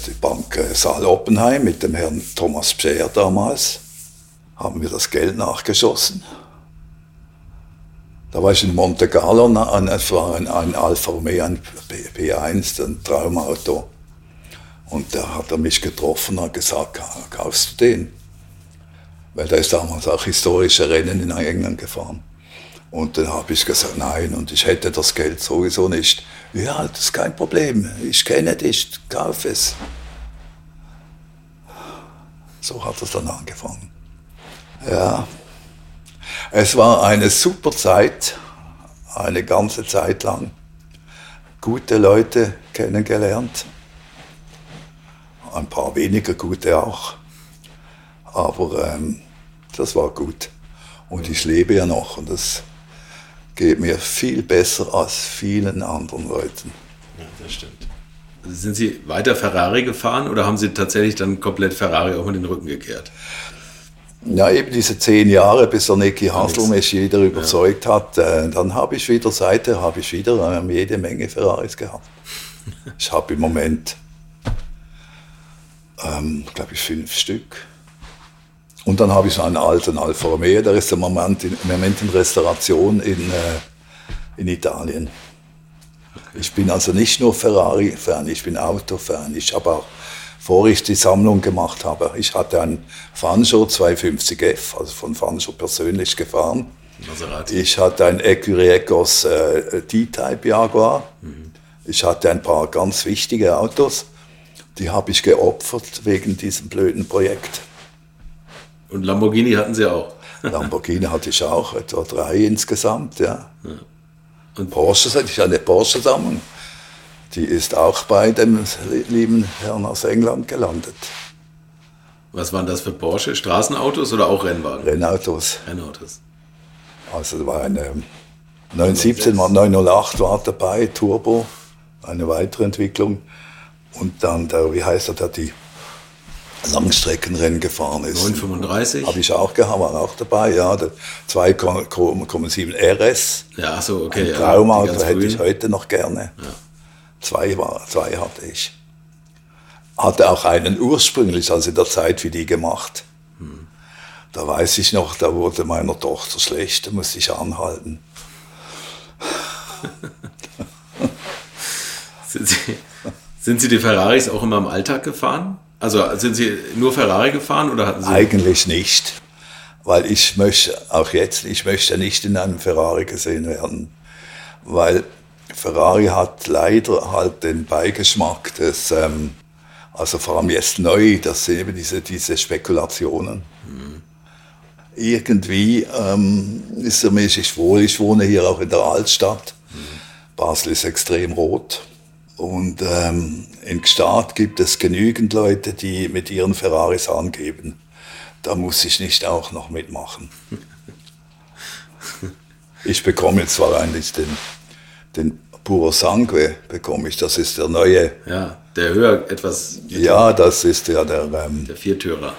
Die Bank äh, Saal Oppenheim mit dem Herrn Thomas Pscher damals haben wir das Geld nachgeschossen. Da war ich in Monte Carlo, es war ein, ein Alfa Romeo, ein P- P1, ein Traumauto. Und da hat er mich getroffen und hat gesagt, "Ka- kaufst du den? Weil der ist damals auch historische Rennen in England gefahren. Und dann habe ich gesagt, nein, und ich hätte das Geld sowieso nicht. Ja, das ist kein Problem, ich kenne dich, kauf es. So hat es dann angefangen. Ja, es war eine super Zeit, eine ganze Zeit lang. Gute Leute kennengelernt, ein paar weniger gute auch. Aber ähm, das war gut. Und ich lebe ja noch und das geht mir viel besser als vielen anderen Leuten. Ja, das stimmt. Sind Sie weiter Ferrari gefahren oder haben Sie tatsächlich dann komplett Ferrari auch in den Rücken gekehrt? Ja, eben diese zehn Jahre, bis der Niki Hasler mich jeder überzeugt hat, äh, dann habe ich wieder, seither habe ich wieder ähm, jede Menge Ferraris gehabt. Ich habe im Moment, ähm, glaube ich, fünf Stück. Und dann habe ich einen alten Alfa Romeo, der ist im Moment in, im Moment in Restauration in, äh, in Italien. Ich bin also nicht nur Ferrari-Fan, ich bin Auto-Fan. Ich habe auch, bevor ich die Sammlung gemacht habe, ich hatte einen Fanjo 250F, also von Fanjo persönlich gefahren. Maserati. Ich hatte einen Ecurie-Ecos äh, D-Type Jaguar. Ich hatte ein paar ganz wichtige Autos. Die habe ich geopfert wegen diesem blöden Projekt. Und Lamborghini hatten Sie auch. Lamborghini hatte ich auch, etwa drei insgesamt, ja. Und- Porsche, ich hatte eine Porsche-Sammlung. Die ist auch bei dem lieben Herrn aus England gelandet. Was waren das für Porsche? Straßenautos oder auch Rennwagen? Rennautos. Rennautos. Also da war eine 917 war 908 war dabei, Turbo, eine weitere Entwicklung. Und dann der, wie heißt er, der die Langstreckenrennen gefahren ist. 935? Habe ich auch gehabt, war auch dabei, ja. Der 2,7 RS. Ja, so, okay. Ein ja, Traumauto ganz hätte ich heute noch gerne. Zwei, war, zwei hatte ich. Hatte auch einen ursprünglich, also in der Zeit wie die gemacht. Da weiß ich noch, da wurde meiner Tochter schlecht, da musste ich anhalten. Sind Sie, sind Sie die Ferraris auch immer im Alltag gefahren? Also sind Sie nur Ferrari gefahren oder hatten Sie... Eigentlich nicht, weil ich möchte, auch jetzt, ich möchte nicht in einem Ferrari gesehen werden, weil Ferrari hat leider halt den Beigeschmack des, ähm, also vor allem jetzt neu, das sind eben diese, diese Spekulationen. Irgendwie ähm, ist er mäßig wohl, ich wohne hier auch in der Altstadt, Basel ist extrem rot. Und ähm, in Gstaad gibt es genügend Leute, die mit ihren Ferraris angeben. Da muss ich nicht auch noch mitmachen. Ich bekomme jetzt zwar eigentlich den, den Puro Sangue, bekomme ich, das ist der neue, Ja, der höher etwas... ja, das ist ja der, ähm, Der Viertürer.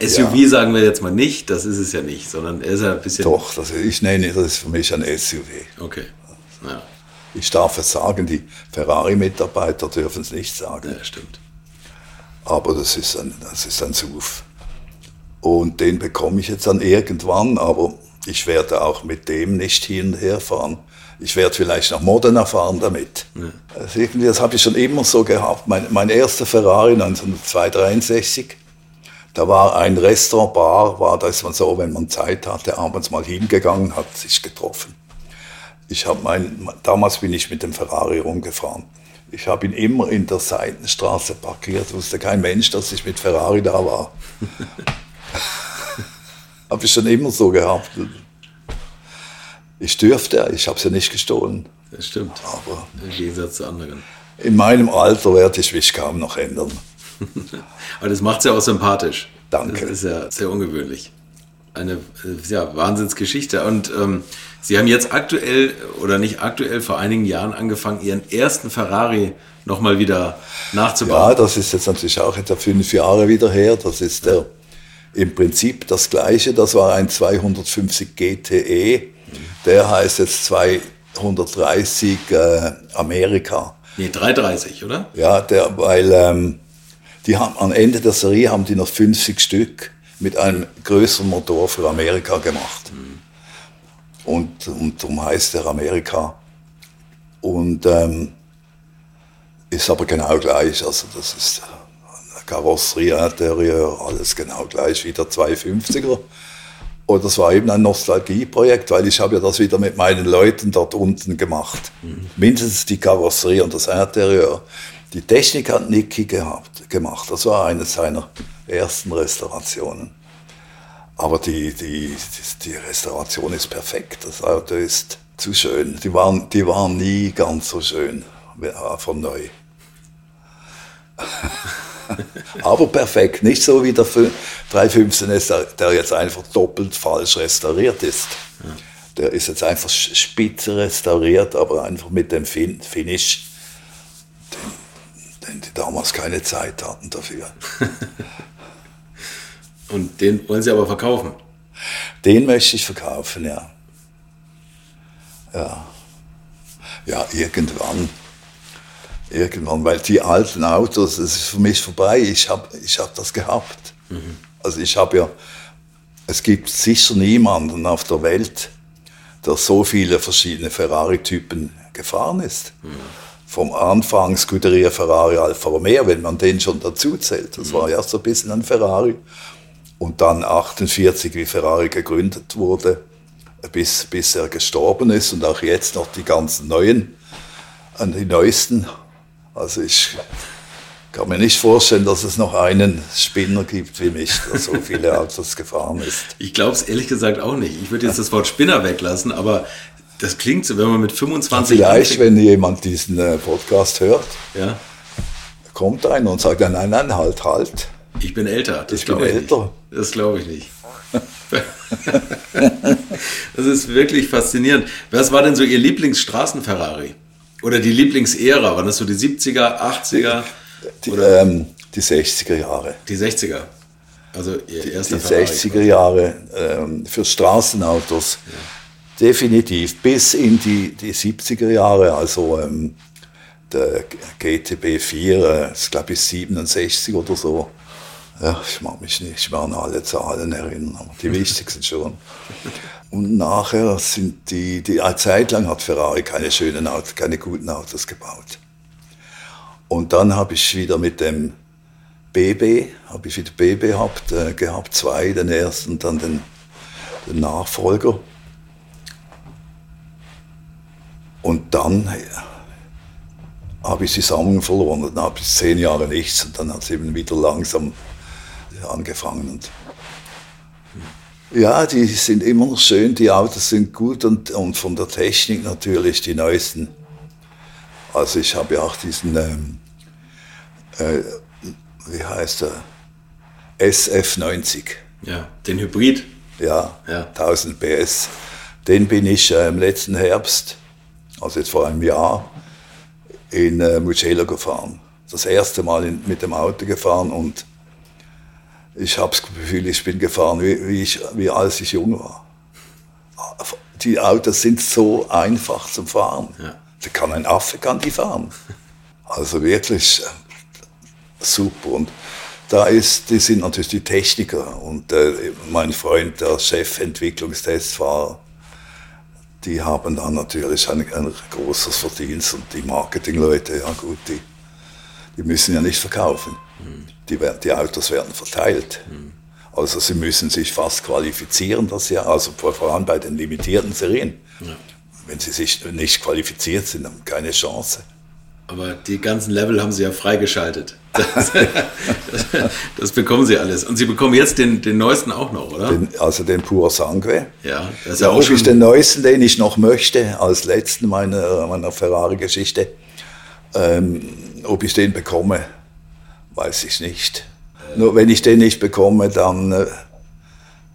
SUV sagen wir jetzt mal nicht, das ist es ja nicht, sondern er ist ja ein bisschen... doch, das, ich nenne, das ist für mich ein SUV. Okay. Ja, Ich darf es sagen, die Ferrari-Mitarbeiter dürfen es nicht sagen. ja stimmt. Aber das ist ein, das ist ein SUV. Und den bekomme ich jetzt dann irgendwann, aber ich werde auch mit dem nicht hin und her fahren. ich werde vielleicht nach Modena fahren damit. Ja. Also irgendwie, das habe ich schon immer so gehabt. Mein, mein erster Ferrari 1963, da war ein Restaurant, Bar, war das man so, wenn man Zeit hatte, abends mal hingegangen, hat sich getroffen. Ich habe mein, damals bin ich mit dem Ferrari rumgefahren. Ich habe ihn immer in der Seitenstraße parkiert, wusste kein Mensch, dass ich mit Ferrari da war. habe ich schon immer so gehabt. Ich dürfte, ich habe es ja nicht gestohlen. Das stimmt. Aber im Gegensatz zu anderen. In meinem Alter werde ich mich kaum noch ändern. Aber das macht es ja auch sympathisch. Danke. Das ist ja sehr ungewöhnlich. Eine äh, ja, Wahnsinnsgeschichte. Und ähm, Sie haben jetzt aktuell oder nicht aktuell vor einigen Jahren angefangen, Ihren ersten Ferrari nochmal wieder nachzubauen. Ja, das ist jetzt natürlich auch etwa fünf Jahre wieder her. Das ist der, im Prinzip das gleiche. Das war ein 250 GTE der heißt jetzt 230 äh, Amerika. Nee, 330, oder? Ja, der, weil ähm, die haben, am Ende der Serie haben die noch 50 Stück mit einem größeren Motor für Amerika gemacht. Mhm. Und, und darum heißt der Amerika. Und ähm, ist aber genau gleich. Also das ist Karosserie, Interieur, alles genau gleich wie der 250er. Und das war eben ein Nostalgieprojekt, weil ich habe ja das wieder mit meinen Leuten dort unten gemacht. Mhm. Mindestens die Karosserie und das Interieur. Die Technik hat Niki gehabt, gemacht. Das war eine seiner ersten Restaurationen. Aber die, die, die, die Restauration ist perfekt. Das Auto ist zu schön. Die waren, die waren nie ganz so schön von neu. Aber perfekt, nicht so wie der 315 ist, der jetzt einfach doppelt falsch restauriert ist. Der ist jetzt einfach spitze restauriert, aber einfach mit dem fin Finish, die damals keine Zeit hatten dafür. Und den wollen Sie aber verkaufen? Den möchte ich verkaufen, ja. Ja. Ja, irgendwann irgendwann, weil die alten Autos, das ist für mich vorbei. Ich habe ich hab das gehabt. Mhm. Also ich habe ja, es gibt sicher niemanden auf der Welt, der so viele verschiedene Ferrari-Typen gefahren ist. Mhm. Vom Anfang Scuderia Ferrari Alfa Romeo, wenn man den schon dazu zählt. Das mhm. war ja so ein bisschen ein Ferrari. Und dann 48, wie Ferrari gegründet wurde, bis, bis er gestorben ist. Und auch jetzt noch die ganzen neuen, die neuesten also ich kann mir nicht vorstellen, dass es noch einen Spinner gibt wie mich, der so viele Autos gefahren ist. Ich glaube es ehrlich gesagt auch nicht. Ich würde jetzt das Wort Spinner weglassen, aber das klingt so, wenn man mit 25 Vielleicht, anfängt. wenn jemand diesen äh, Podcast hört, ja. kommt einer und sagt, nein, nein, halt, halt. Ich bin älter. Das ich bin ich älter. Nicht. Das glaube ich nicht. das ist wirklich faszinierend. Was war denn so Ihr Lieblingsstraßen-Ferrari? Oder die Lieblingsära, waren das so die 70er, 80er? Die, ähm, die 60er Jahre. Die 60er. Also ihr erster Die Ferrari 60er Jahre ähm, für Straßenautos. Ja. Definitiv. Bis in die, die 70er Jahre. Also ähm, der GTB 4, äh, das glaube ich 67 oder so. Ja, ich mag mich nicht mehr an alle Zahlen erinnern, aber die wichtigsten schon. Und nachher sind die, die eine Zeit lang hat Ferrari keine schönen Autos, keine guten Autos gebaut. Und dann habe ich wieder mit dem BB, habe ich wieder BB gehabt, äh, gehabt, zwei, den ersten dann den, den Nachfolger. Und dann habe ich die Sammlung verloren. Dann habe ich zehn Jahre nichts und dann hat es eben wieder langsam angefangen. Und ja, die sind immer noch schön, die Autos sind gut und, und von der Technik natürlich die neuesten. Also ich habe ja auch diesen, ähm, äh, wie heißt der, SF90. Ja, den Hybrid. Ja, ja. 1000 PS. Den bin ich äh, im letzten Herbst, also jetzt vor einem Jahr, in äh, Mugello gefahren. Das erste Mal in, mit dem Auto gefahren und ich habe das Gefühl, ich bin gefahren, wie, wie, ich, wie als ich jung war. Die Autos sind so einfach zum Fahren. Ja. Da kann ein Affe kann die fahren. Also wirklich äh, super. Und da ist, die sind natürlich die Techniker. Und äh, mein Freund, der Chefentwicklungstestfahrer, die haben dann natürlich ein, ein großes Verdienst und die Marketingleute, ja gut, die, die müssen ja nicht verkaufen. Die, werden- die Autos werden verteilt. Also sie müssen sich fast qualifizieren, das Jahr, also vor vor allem bei den limitierten Serien. Wenn sie sich nicht qualifiziert sind, haben keine Chance. Aber die ganzen Level haben sie ja freigeschaltet. Das, das, bekommen sie alles. Und sie bekommen jetzt den, den neuesten auch noch, oder? Den, also den Pur Sangue. ja, das ist Ja, auch ob schon. ich den neuesten, den ich noch möchte, als letzten meiner, meiner Ferrari-Geschichte, ähm, ob ich den bekomme, weiß ich nicht. Nur wenn ich den nicht bekomme, dann, äh,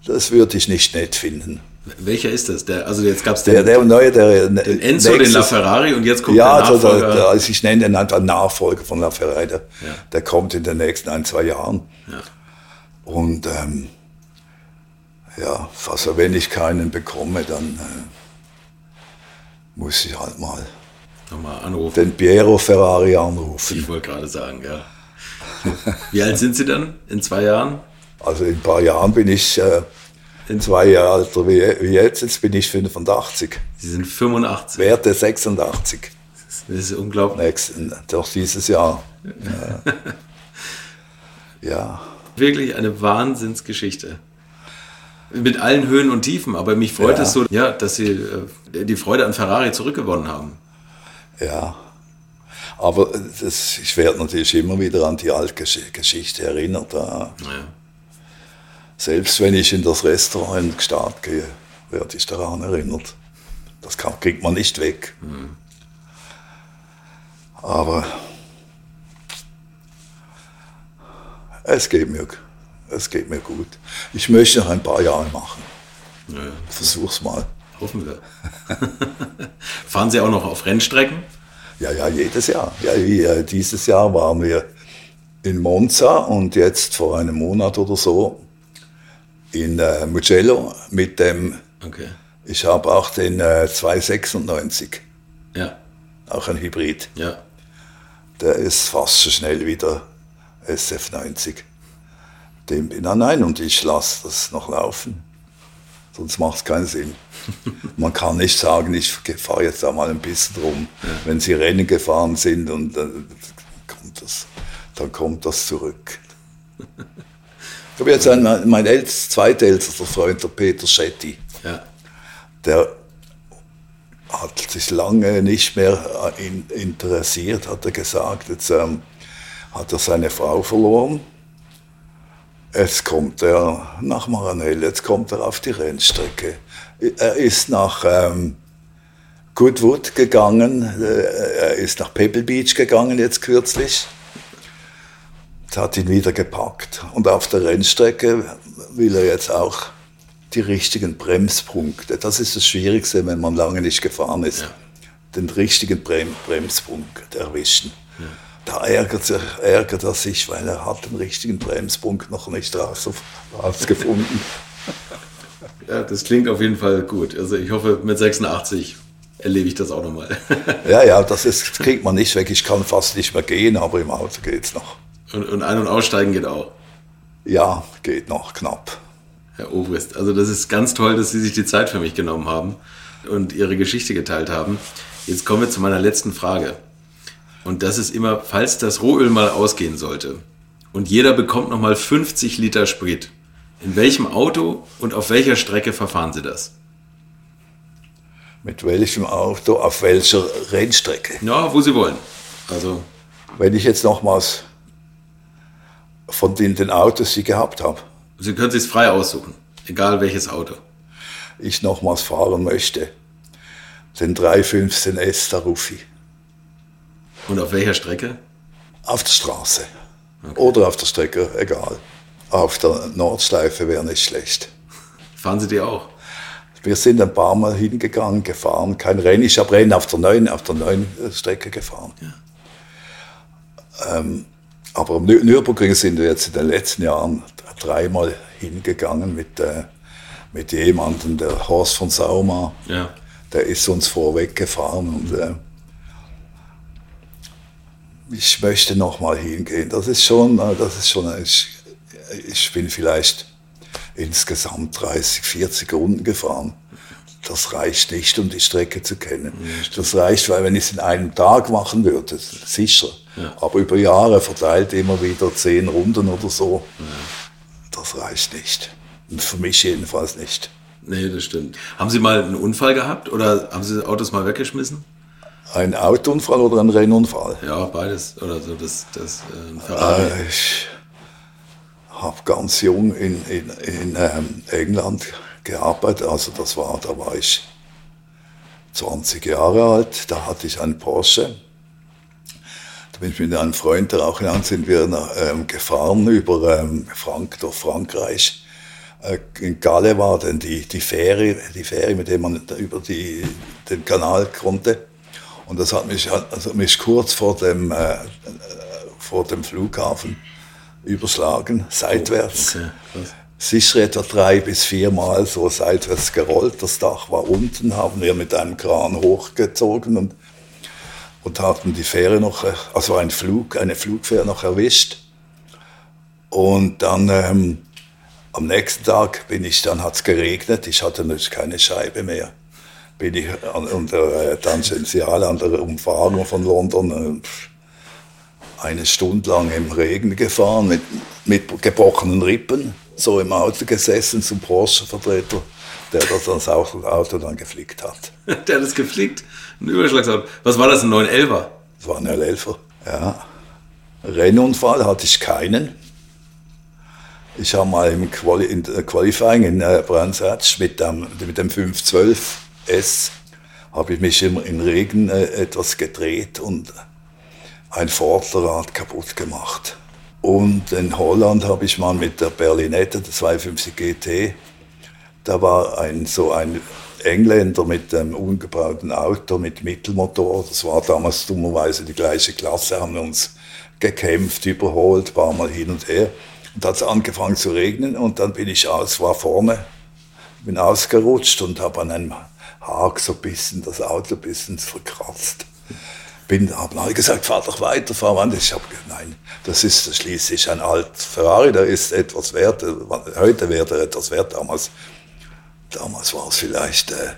das würde ich nicht nett finden. Welcher ist das? Der, also jetzt gab es den, Der, der neue, der den Enzo, den nächstes- LaFerrari und jetzt kommt ja, der also Nachfolger. der, also ich nenne den einfach Nachfolger von LaFerrari. Der, Ja. der kommt in den nächsten ein, zwei Jahren. Ja. Und ähm, ja, also wenn ich keinen bekomme, dann äh, muss ich halt mal Nochmal anrufen. den Piero Ferrari anrufen. Ich wollte gerade sagen, ja. Wie alt sind Sie dann? In zwei Jahren? Also in ein paar Jahren bin ich äh, In- zwei Jahre älter wie, wie jetzt, jetzt bin ich 85. Sie sind 85. Werte 86. Das ist unglaublich. Nächsten, doch dieses Jahr. Ja. ja. Wirklich eine Wahnsinnsgeschichte. Mit allen Höhen und Tiefen, aber mich freut Ja. es so, ja, dass Sie äh, die Freude an Ferrari zurückgewonnen haben. Ja, aber das, ich werde natürlich immer wieder an die alte Gesch- Geschichte erinnert. Ja. Ja. Selbst wenn ich in das Restaurant in Gstaad gehe, werde ich daran erinnert. Das kann, kriegt man nicht weg. Aber es geht, mir, es geht mir gut. Ich möchte noch ein paar Jahre machen. Ja, Versuch's mal. hoffen wir. Fahren Sie auch noch auf Rennstrecken? Ja, ja, jedes Jahr. Ja, dieses Jahr waren wir in Monza und jetzt vor einem Monat oder so in äh, Mugello mit dem, Okay. ich habe auch den äh, 296, Ja, auch ein Hybrid. ja. Der ist fast so schnell wie der SF90. Dem bin ich nein und ich lasse das noch laufen. Sonst macht es keinen Sinn. Man kann nicht sagen, ich fahre jetzt da mal ein bisschen rum. Wenn sie Rennen gefahren sind und dann kommt das, dann kommt das zurück. Ich habe jetzt einen, mein ältester, zweitältester Freund, der Peter Schetti, Ja, der hat sich lange nicht mehr äh, in, interessiert, hat er gesagt. Jetzt ähm, hat er seine Frau verloren. Jetzt kommt er nach Maranello, jetzt kommt er auf die Rennstrecke. Er ist nach ähm, Goodwood gegangen, äh, er ist nach Pebble Beach gegangen jetzt kürzlich. Hat ihn wieder gepackt. Und auf der Rennstrecke will er jetzt auch die richtigen Bremspunkte. Das ist das Schwierigste, wenn man lange nicht gefahren ist. Ja. Den richtigen Brem Bremspunkt erwischen. Da ärgert, er- ärgert er sich, weil er hat den richtigen Bremspunkt noch nicht raus, rausgefunden. ja, das klingt auf jeden Fall gut. Also ich hoffe, mit 86 erlebe ich das auch nochmal. Ja, ja, das, ist, das kriegt man nicht weg. Ich kann fast nicht mehr gehen, aber im Auto geht's noch. Und, und ein- und aussteigen geht auch. Ja, geht noch knapp. Herr Obrist. Also das ist ganz toll, dass Sie sich die Zeit für mich genommen haben und Ihre Geschichte geteilt haben. Jetzt kommen wir zu meiner letzten Frage. Und das ist immer, falls das Rohöl mal ausgehen sollte und jeder bekommt nochmal 50 Liter Sprit, in welchem Auto und auf welcher Strecke verfahren Sie das? Mit welchem Auto, auf welcher Rennstrecke. Ja, wo Sie wollen. Also, Wenn ich jetzt nochmals von den, den Autos, die ich gehabt habe, Sie können sich frei aussuchen. Egal welches Auto. ich nochmals fahren möchte, den 315 S Taruffi Und auf welcher Strecke? auf der Straße oder auf der Strecke, egal. Auf der Nordschleife wäre nicht schlecht. Fahren Sie die auch? Wir sind ein paar Mal hingegangen, gefahren, kein Rennen. Ich habe Rennen auf der neuen, auf der neuen äh, Strecke gefahren. Ähm, aber am Nür- Nürburgring sind wir jetzt in den letzten Jahren dreimal hingegangen mit, äh, mit jemandem, der Horst von Sauma. Ja. Der ist uns vorweg gefahren und äh, ich möchte noch mal hingehen. Das ist schon, äh, das ist schon, ich, ich bin vielleicht insgesamt 30, 40 Runden gefahren. das reicht nicht, um die Strecke zu kennen. das reicht, weil wenn ich es in einem Tag machen würde, sicher. Ja. Aber über Jahre verteilt immer wieder zehn Runden oder so, das reicht nicht. Für mich jedenfalls nicht. Nee, das stimmt. Haben Sie mal einen Unfall gehabt oder haben Sie Autos mal weggeschmissen? Ein Autounfall oder ein Rennunfall? Ja, beides. Oder so das, das äh. Äh, ich habe ganz jung in, in, in ähm, England gearbeitet. Also das war, da war ich 20 Jahre alt. Da hatte ich einen Porsche. Mit einem Freund, der auch in Land sind wir ähm, gefahren über ähm, Frank, durch Frankreich. Äh, in Galle war denn die, die Fähre, die Fähre, mit der man über die, den Kanal konnte. Und das hat mich, also mich kurz vor dem, äh, vor dem Flughafen überschlagen, seitwärts. Okay, krass. Sicher etwa drei bis viermal so seitwärts gerollt. Das Dach war unten, haben wir mit einem Kran hochgezogen und, und hatten die Fähre noch, also ein Flug, eine Flugfähre noch erwischt. Und dann ähm, am nächsten Tag bin ich, dann hat es geregnet, ich hatte natürlich keine Scheibe mehr. Bin ich an, an der äh, Tangentiale, an der Umfahrung von London, äh, eine Stunde lang im Regen gefahren mit, mit gebrochenen Rippen, so im Auto gesessen zum Porsche-Vertreter, der das das Auto dann geflickt hat. Der hat es geflickt. Ein Überschlagsauto. Was war das, ein 911er? Das war ein L11er, ja. Rennunfall hatte ich keinen. Ich habe mal im Quali in der Qualifying in äh, Brands Hatch mit dem, mit dem 512S habe ich mich im, im Regen äh, etwas gedreht und ein Vorderrad kaputt gemacht. Und in Holland habe ich mal mit der Berlinette, der 250 GT, da war ein, so ein Engländer mit einem umgebauten Auto mit Mittelmotor. Das war damals dummerweise die gleiche Klasse, haben wir uns gekämpft, überholt, paar Mal hin und her. Und hat es angefangen zu regnen und dann bin ich aus, war vorne, bin ausgerutscht und habe an einem Haag so ein bisschen das Auto ein bisschen verkratzt. Bin, haben alle gesagt, fahr doch weiter, fahr weiter. Ich habe gesagt, nein, das ist schließlich ein alt Ferrari, der ist etwas wert, heute wäre er etwas wert, damals, damals war es vielleicht äh,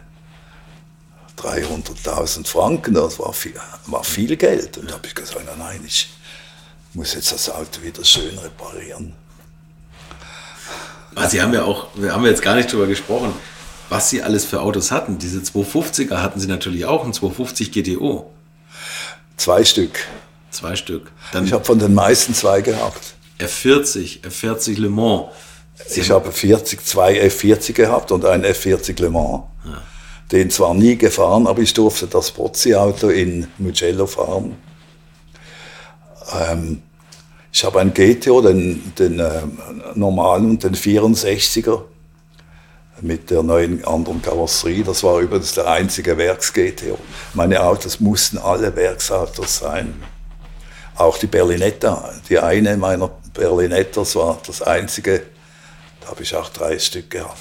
300.000 Franken, das war viel, war viel Geld. Und da habe ich gesagt, nein, nein, ich muss jetzt das Auto wieder schön reparieren. Ah, Sie haben ja auch, wir haben jetzt gar nicht drüber gesprochen, was Sie alles für Autos hatten. Diese 250er hatten Sie natürlich auch, ein 250 GTO. Zwei Stück. Zwei Stück. Dann Ich habe von den meisten zwei gehabt. F40, F40 Le Mans. Ich habe 40, zwei F40 gehabt und einen F40 Le Mans. Den zwar nie gefahren, aber ich durfte das Pozzi-Auto in Mugello fahren. Ähm, ich habe einen GTO, den, den ähm, normalen und den 64er mit der neuen anderen Karosserie. Das war übrigens der einzige Werks-GTO. Meine Autos mussten alle Werksautos sein. Auch die Berlinetta, die eine meiner Berlinettas war das einzige, da habe ich auch drei Stück gehabt.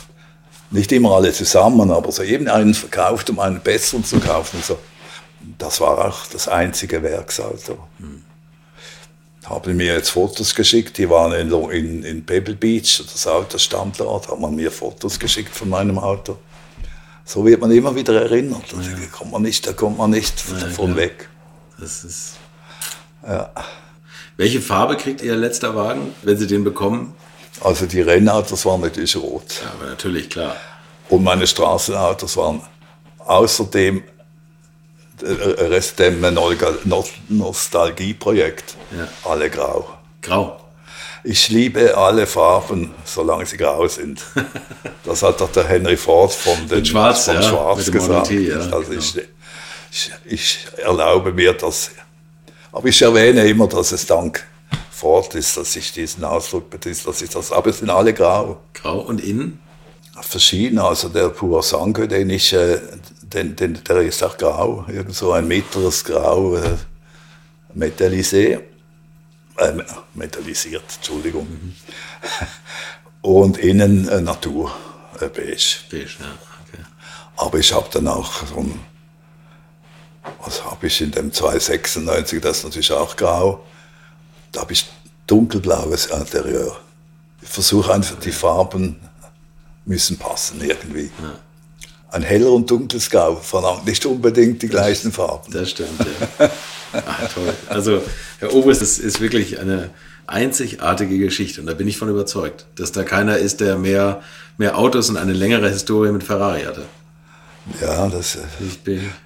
Nicht immer alle zusammen, aber so eben einen verkauft, um einen besseren zu kaufen. So. Das war auch das einzige Werksauto. Haben mir jetzt Fotos geschickt, die waren in, in, in Pebble Beach, das Auto stand dort, hat man mir Fotos geschickt von meinem Auto. So wird man immer wieder erinnert. Da kommt man nicht, da kommt man nicht davon klar. weg. Das ist. Ja. Welche Farbe kriegt Ihr letzter Wagen, wenn Sie den bekommen? Also die Rennautos waren natürlich rot. Ja, aber natürlich, klar. Und meine Straßenautos waren außerdem der Rest dem Nostalgieprojekt. Ja. Alle grau. Grau. Ich liebe alle Farben, solange sie grau sind. Das hat doch der Henry Ford von, den, Schwarz, von ja, Schwarz mit dem Model gesagt. T, ja, also genau. ich, ich, ich erlaube mir das. Aber ich erwähne immer, dass es dank Ford ist, dass ich diesen Ausdruck benutze, dass ich das, aber es sind alle grau. Grau und innen? verschieden. Also der Pur Sangue, den ich, äh, den, den, der ist auch grau, irgend so ein mittleres Grau, äh, metallisé, äh, metallisiert, Entschuldigung. Und innen äh, Natur, äh, beige. Beige, ja. Okay. Aber ich habe dann auch so ein, was habe ich in dem 296, das ist natürlich auch grau, da habe ich dunkelblaues Interieur. Ich versuche einfach, die Farben müssen passen irgendwie. ein heller und dunkles Grau verlangt nicht unbedingt die gleichen Farben. Das stimmt, ja. Ach, toll. Also, Herr Obrist, das ist wirklich eine einzigartige Geschichte und da bin ich von überzeugt, dass da keiner ist, der mehr, mehr Autos und eine längere Historie mit Ferrari hatte. Ja, das,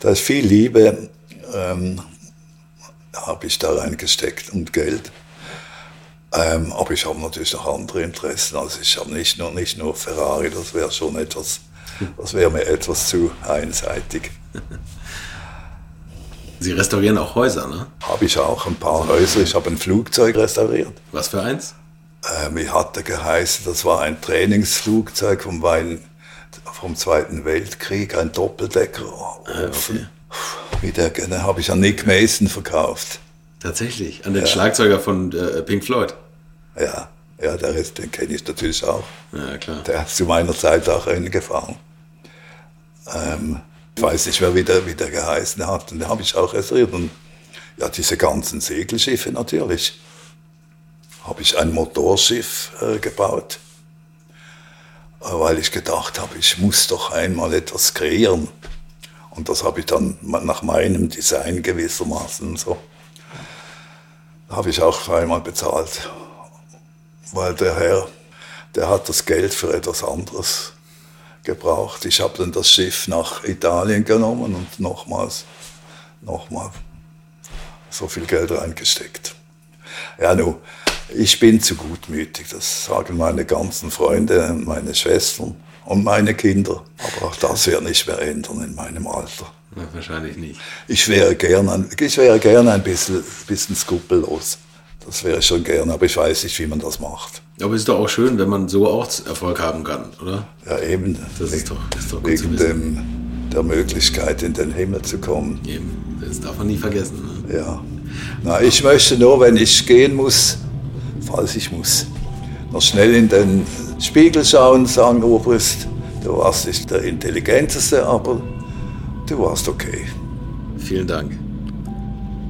da ist viel Liebe, ähm, habe ich da reingesteckt und Geld. Ähm, aber ich habe natürlich noch andere Interessen. Also ich habe nicht nur, nicht nur Ferrari, das wäre schon etwas, das wäre mir etwas zu einseitig. Sie restaurieren auch Häuser, ne? Habe ich auch ein paar Häuser. Ich habe ein Flugzeug restauriert. Was für eins? Ähm, ich hatte geheißen, das war ein Trainingsflugzeug vom, Wein, vom Zweiten Weltkrieg, ein Doppeldecker. Ah, okay. Wie der, den habe ich an Nick Mason verkauft. Tatsächlich, an den ja. Schlagzeuger von äh, Pink Floyd. Ja, ja, der ist, den kenne ich natürlich auch. Ja, klar. Der ist zu meiner Zeit auch Rennen gefahren. Ähm, ich weiß nicht mehr, wie der, wie der geheißen hat. Und den habe ich auch restauriert. Und ja, diese ganzen Segelschiffe natürlich. Habe ich ein Motorschiff äh, gebaut, äh, weil ich gedacht habe, ich muss doch einmal etwas kreieren. Und das habe ich dann nach meinem Design gewissermaßen so. Habe ich auch einmal bezahlt, weil der Herr, der hat das Geld für etwas anderes gebraucht. Ich habe dann das Schiff nach Italien genommen und nochmals, nochmal so viel Geld reingesteckt. Ja, nun, ich bin zu gutmütig, das sagen meine ganzen Freunde, meine Schwestern und meine Kinder. Aber auch das wird nicht mehr ändern in meinem Alter. Ja, wahrscheinlich nicht. Ich wäre gerne ich wäre gern ein bisschen, bisschen skrupellos. Das wäre ich schon gern, aber ich weiß nicht, wie man das macht. Aber es ist doch auch schön, wenn man so auch Erfolg haben kann, oder? Ja, eben. Das ist doch, ist doch gut Wegen dem, der Möglichkeit, in den Himmel zu kommen. Eben, das darf man nie vergessen. Ne? Ja. Na, ich möchte nur, wenn ich gehen muss, falls ich muss, noch schnell in den Spiegel schauen sagen, Obrist, du warst nicht der Intelligenteste, aber du warst okay. Vielen Dank.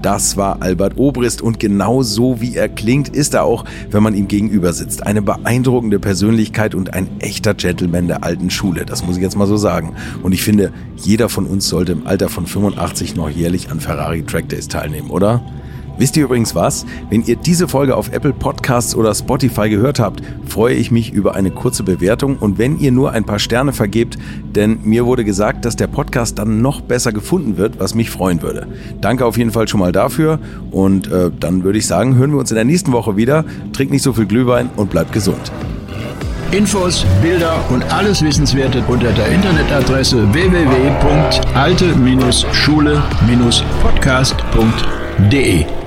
Das war Albert Obrist und genau so wie er klingt, ist er auch, wenn man ihm gegenüber sitzt. Eine beeindruckende Persönlichkeit und ein echter Gentleman der alten Schule, das muss ich jetzt mal so sagen. Und ich finde, jeder von uns sollte im Alter von 85 noch jährlich an Ferrari Track Days teilnehmen, oder? Wisst ihr übrigens was? Wenn ihr diese Folge auf Apple Podcasts oder Spotify gehört habt, freue ich mich über eine kurze Bewertung und wenn ihr nur ein paar Sterne vergebt, denn mir wurde gesagt, dass der Podcast dann noch besser gefunden wird, was mich freuen würde. Danke auf jeden Fall schon mal dafür und äh, dann würde ich sagen, hören wir uns in der nächsten Woche wieder. Trinkt nicht so viel Glühwein und bleibt gesund. Infos, Bilder und alles Wissenswerte unter der Internetadresse www.alte-schule-podcast.de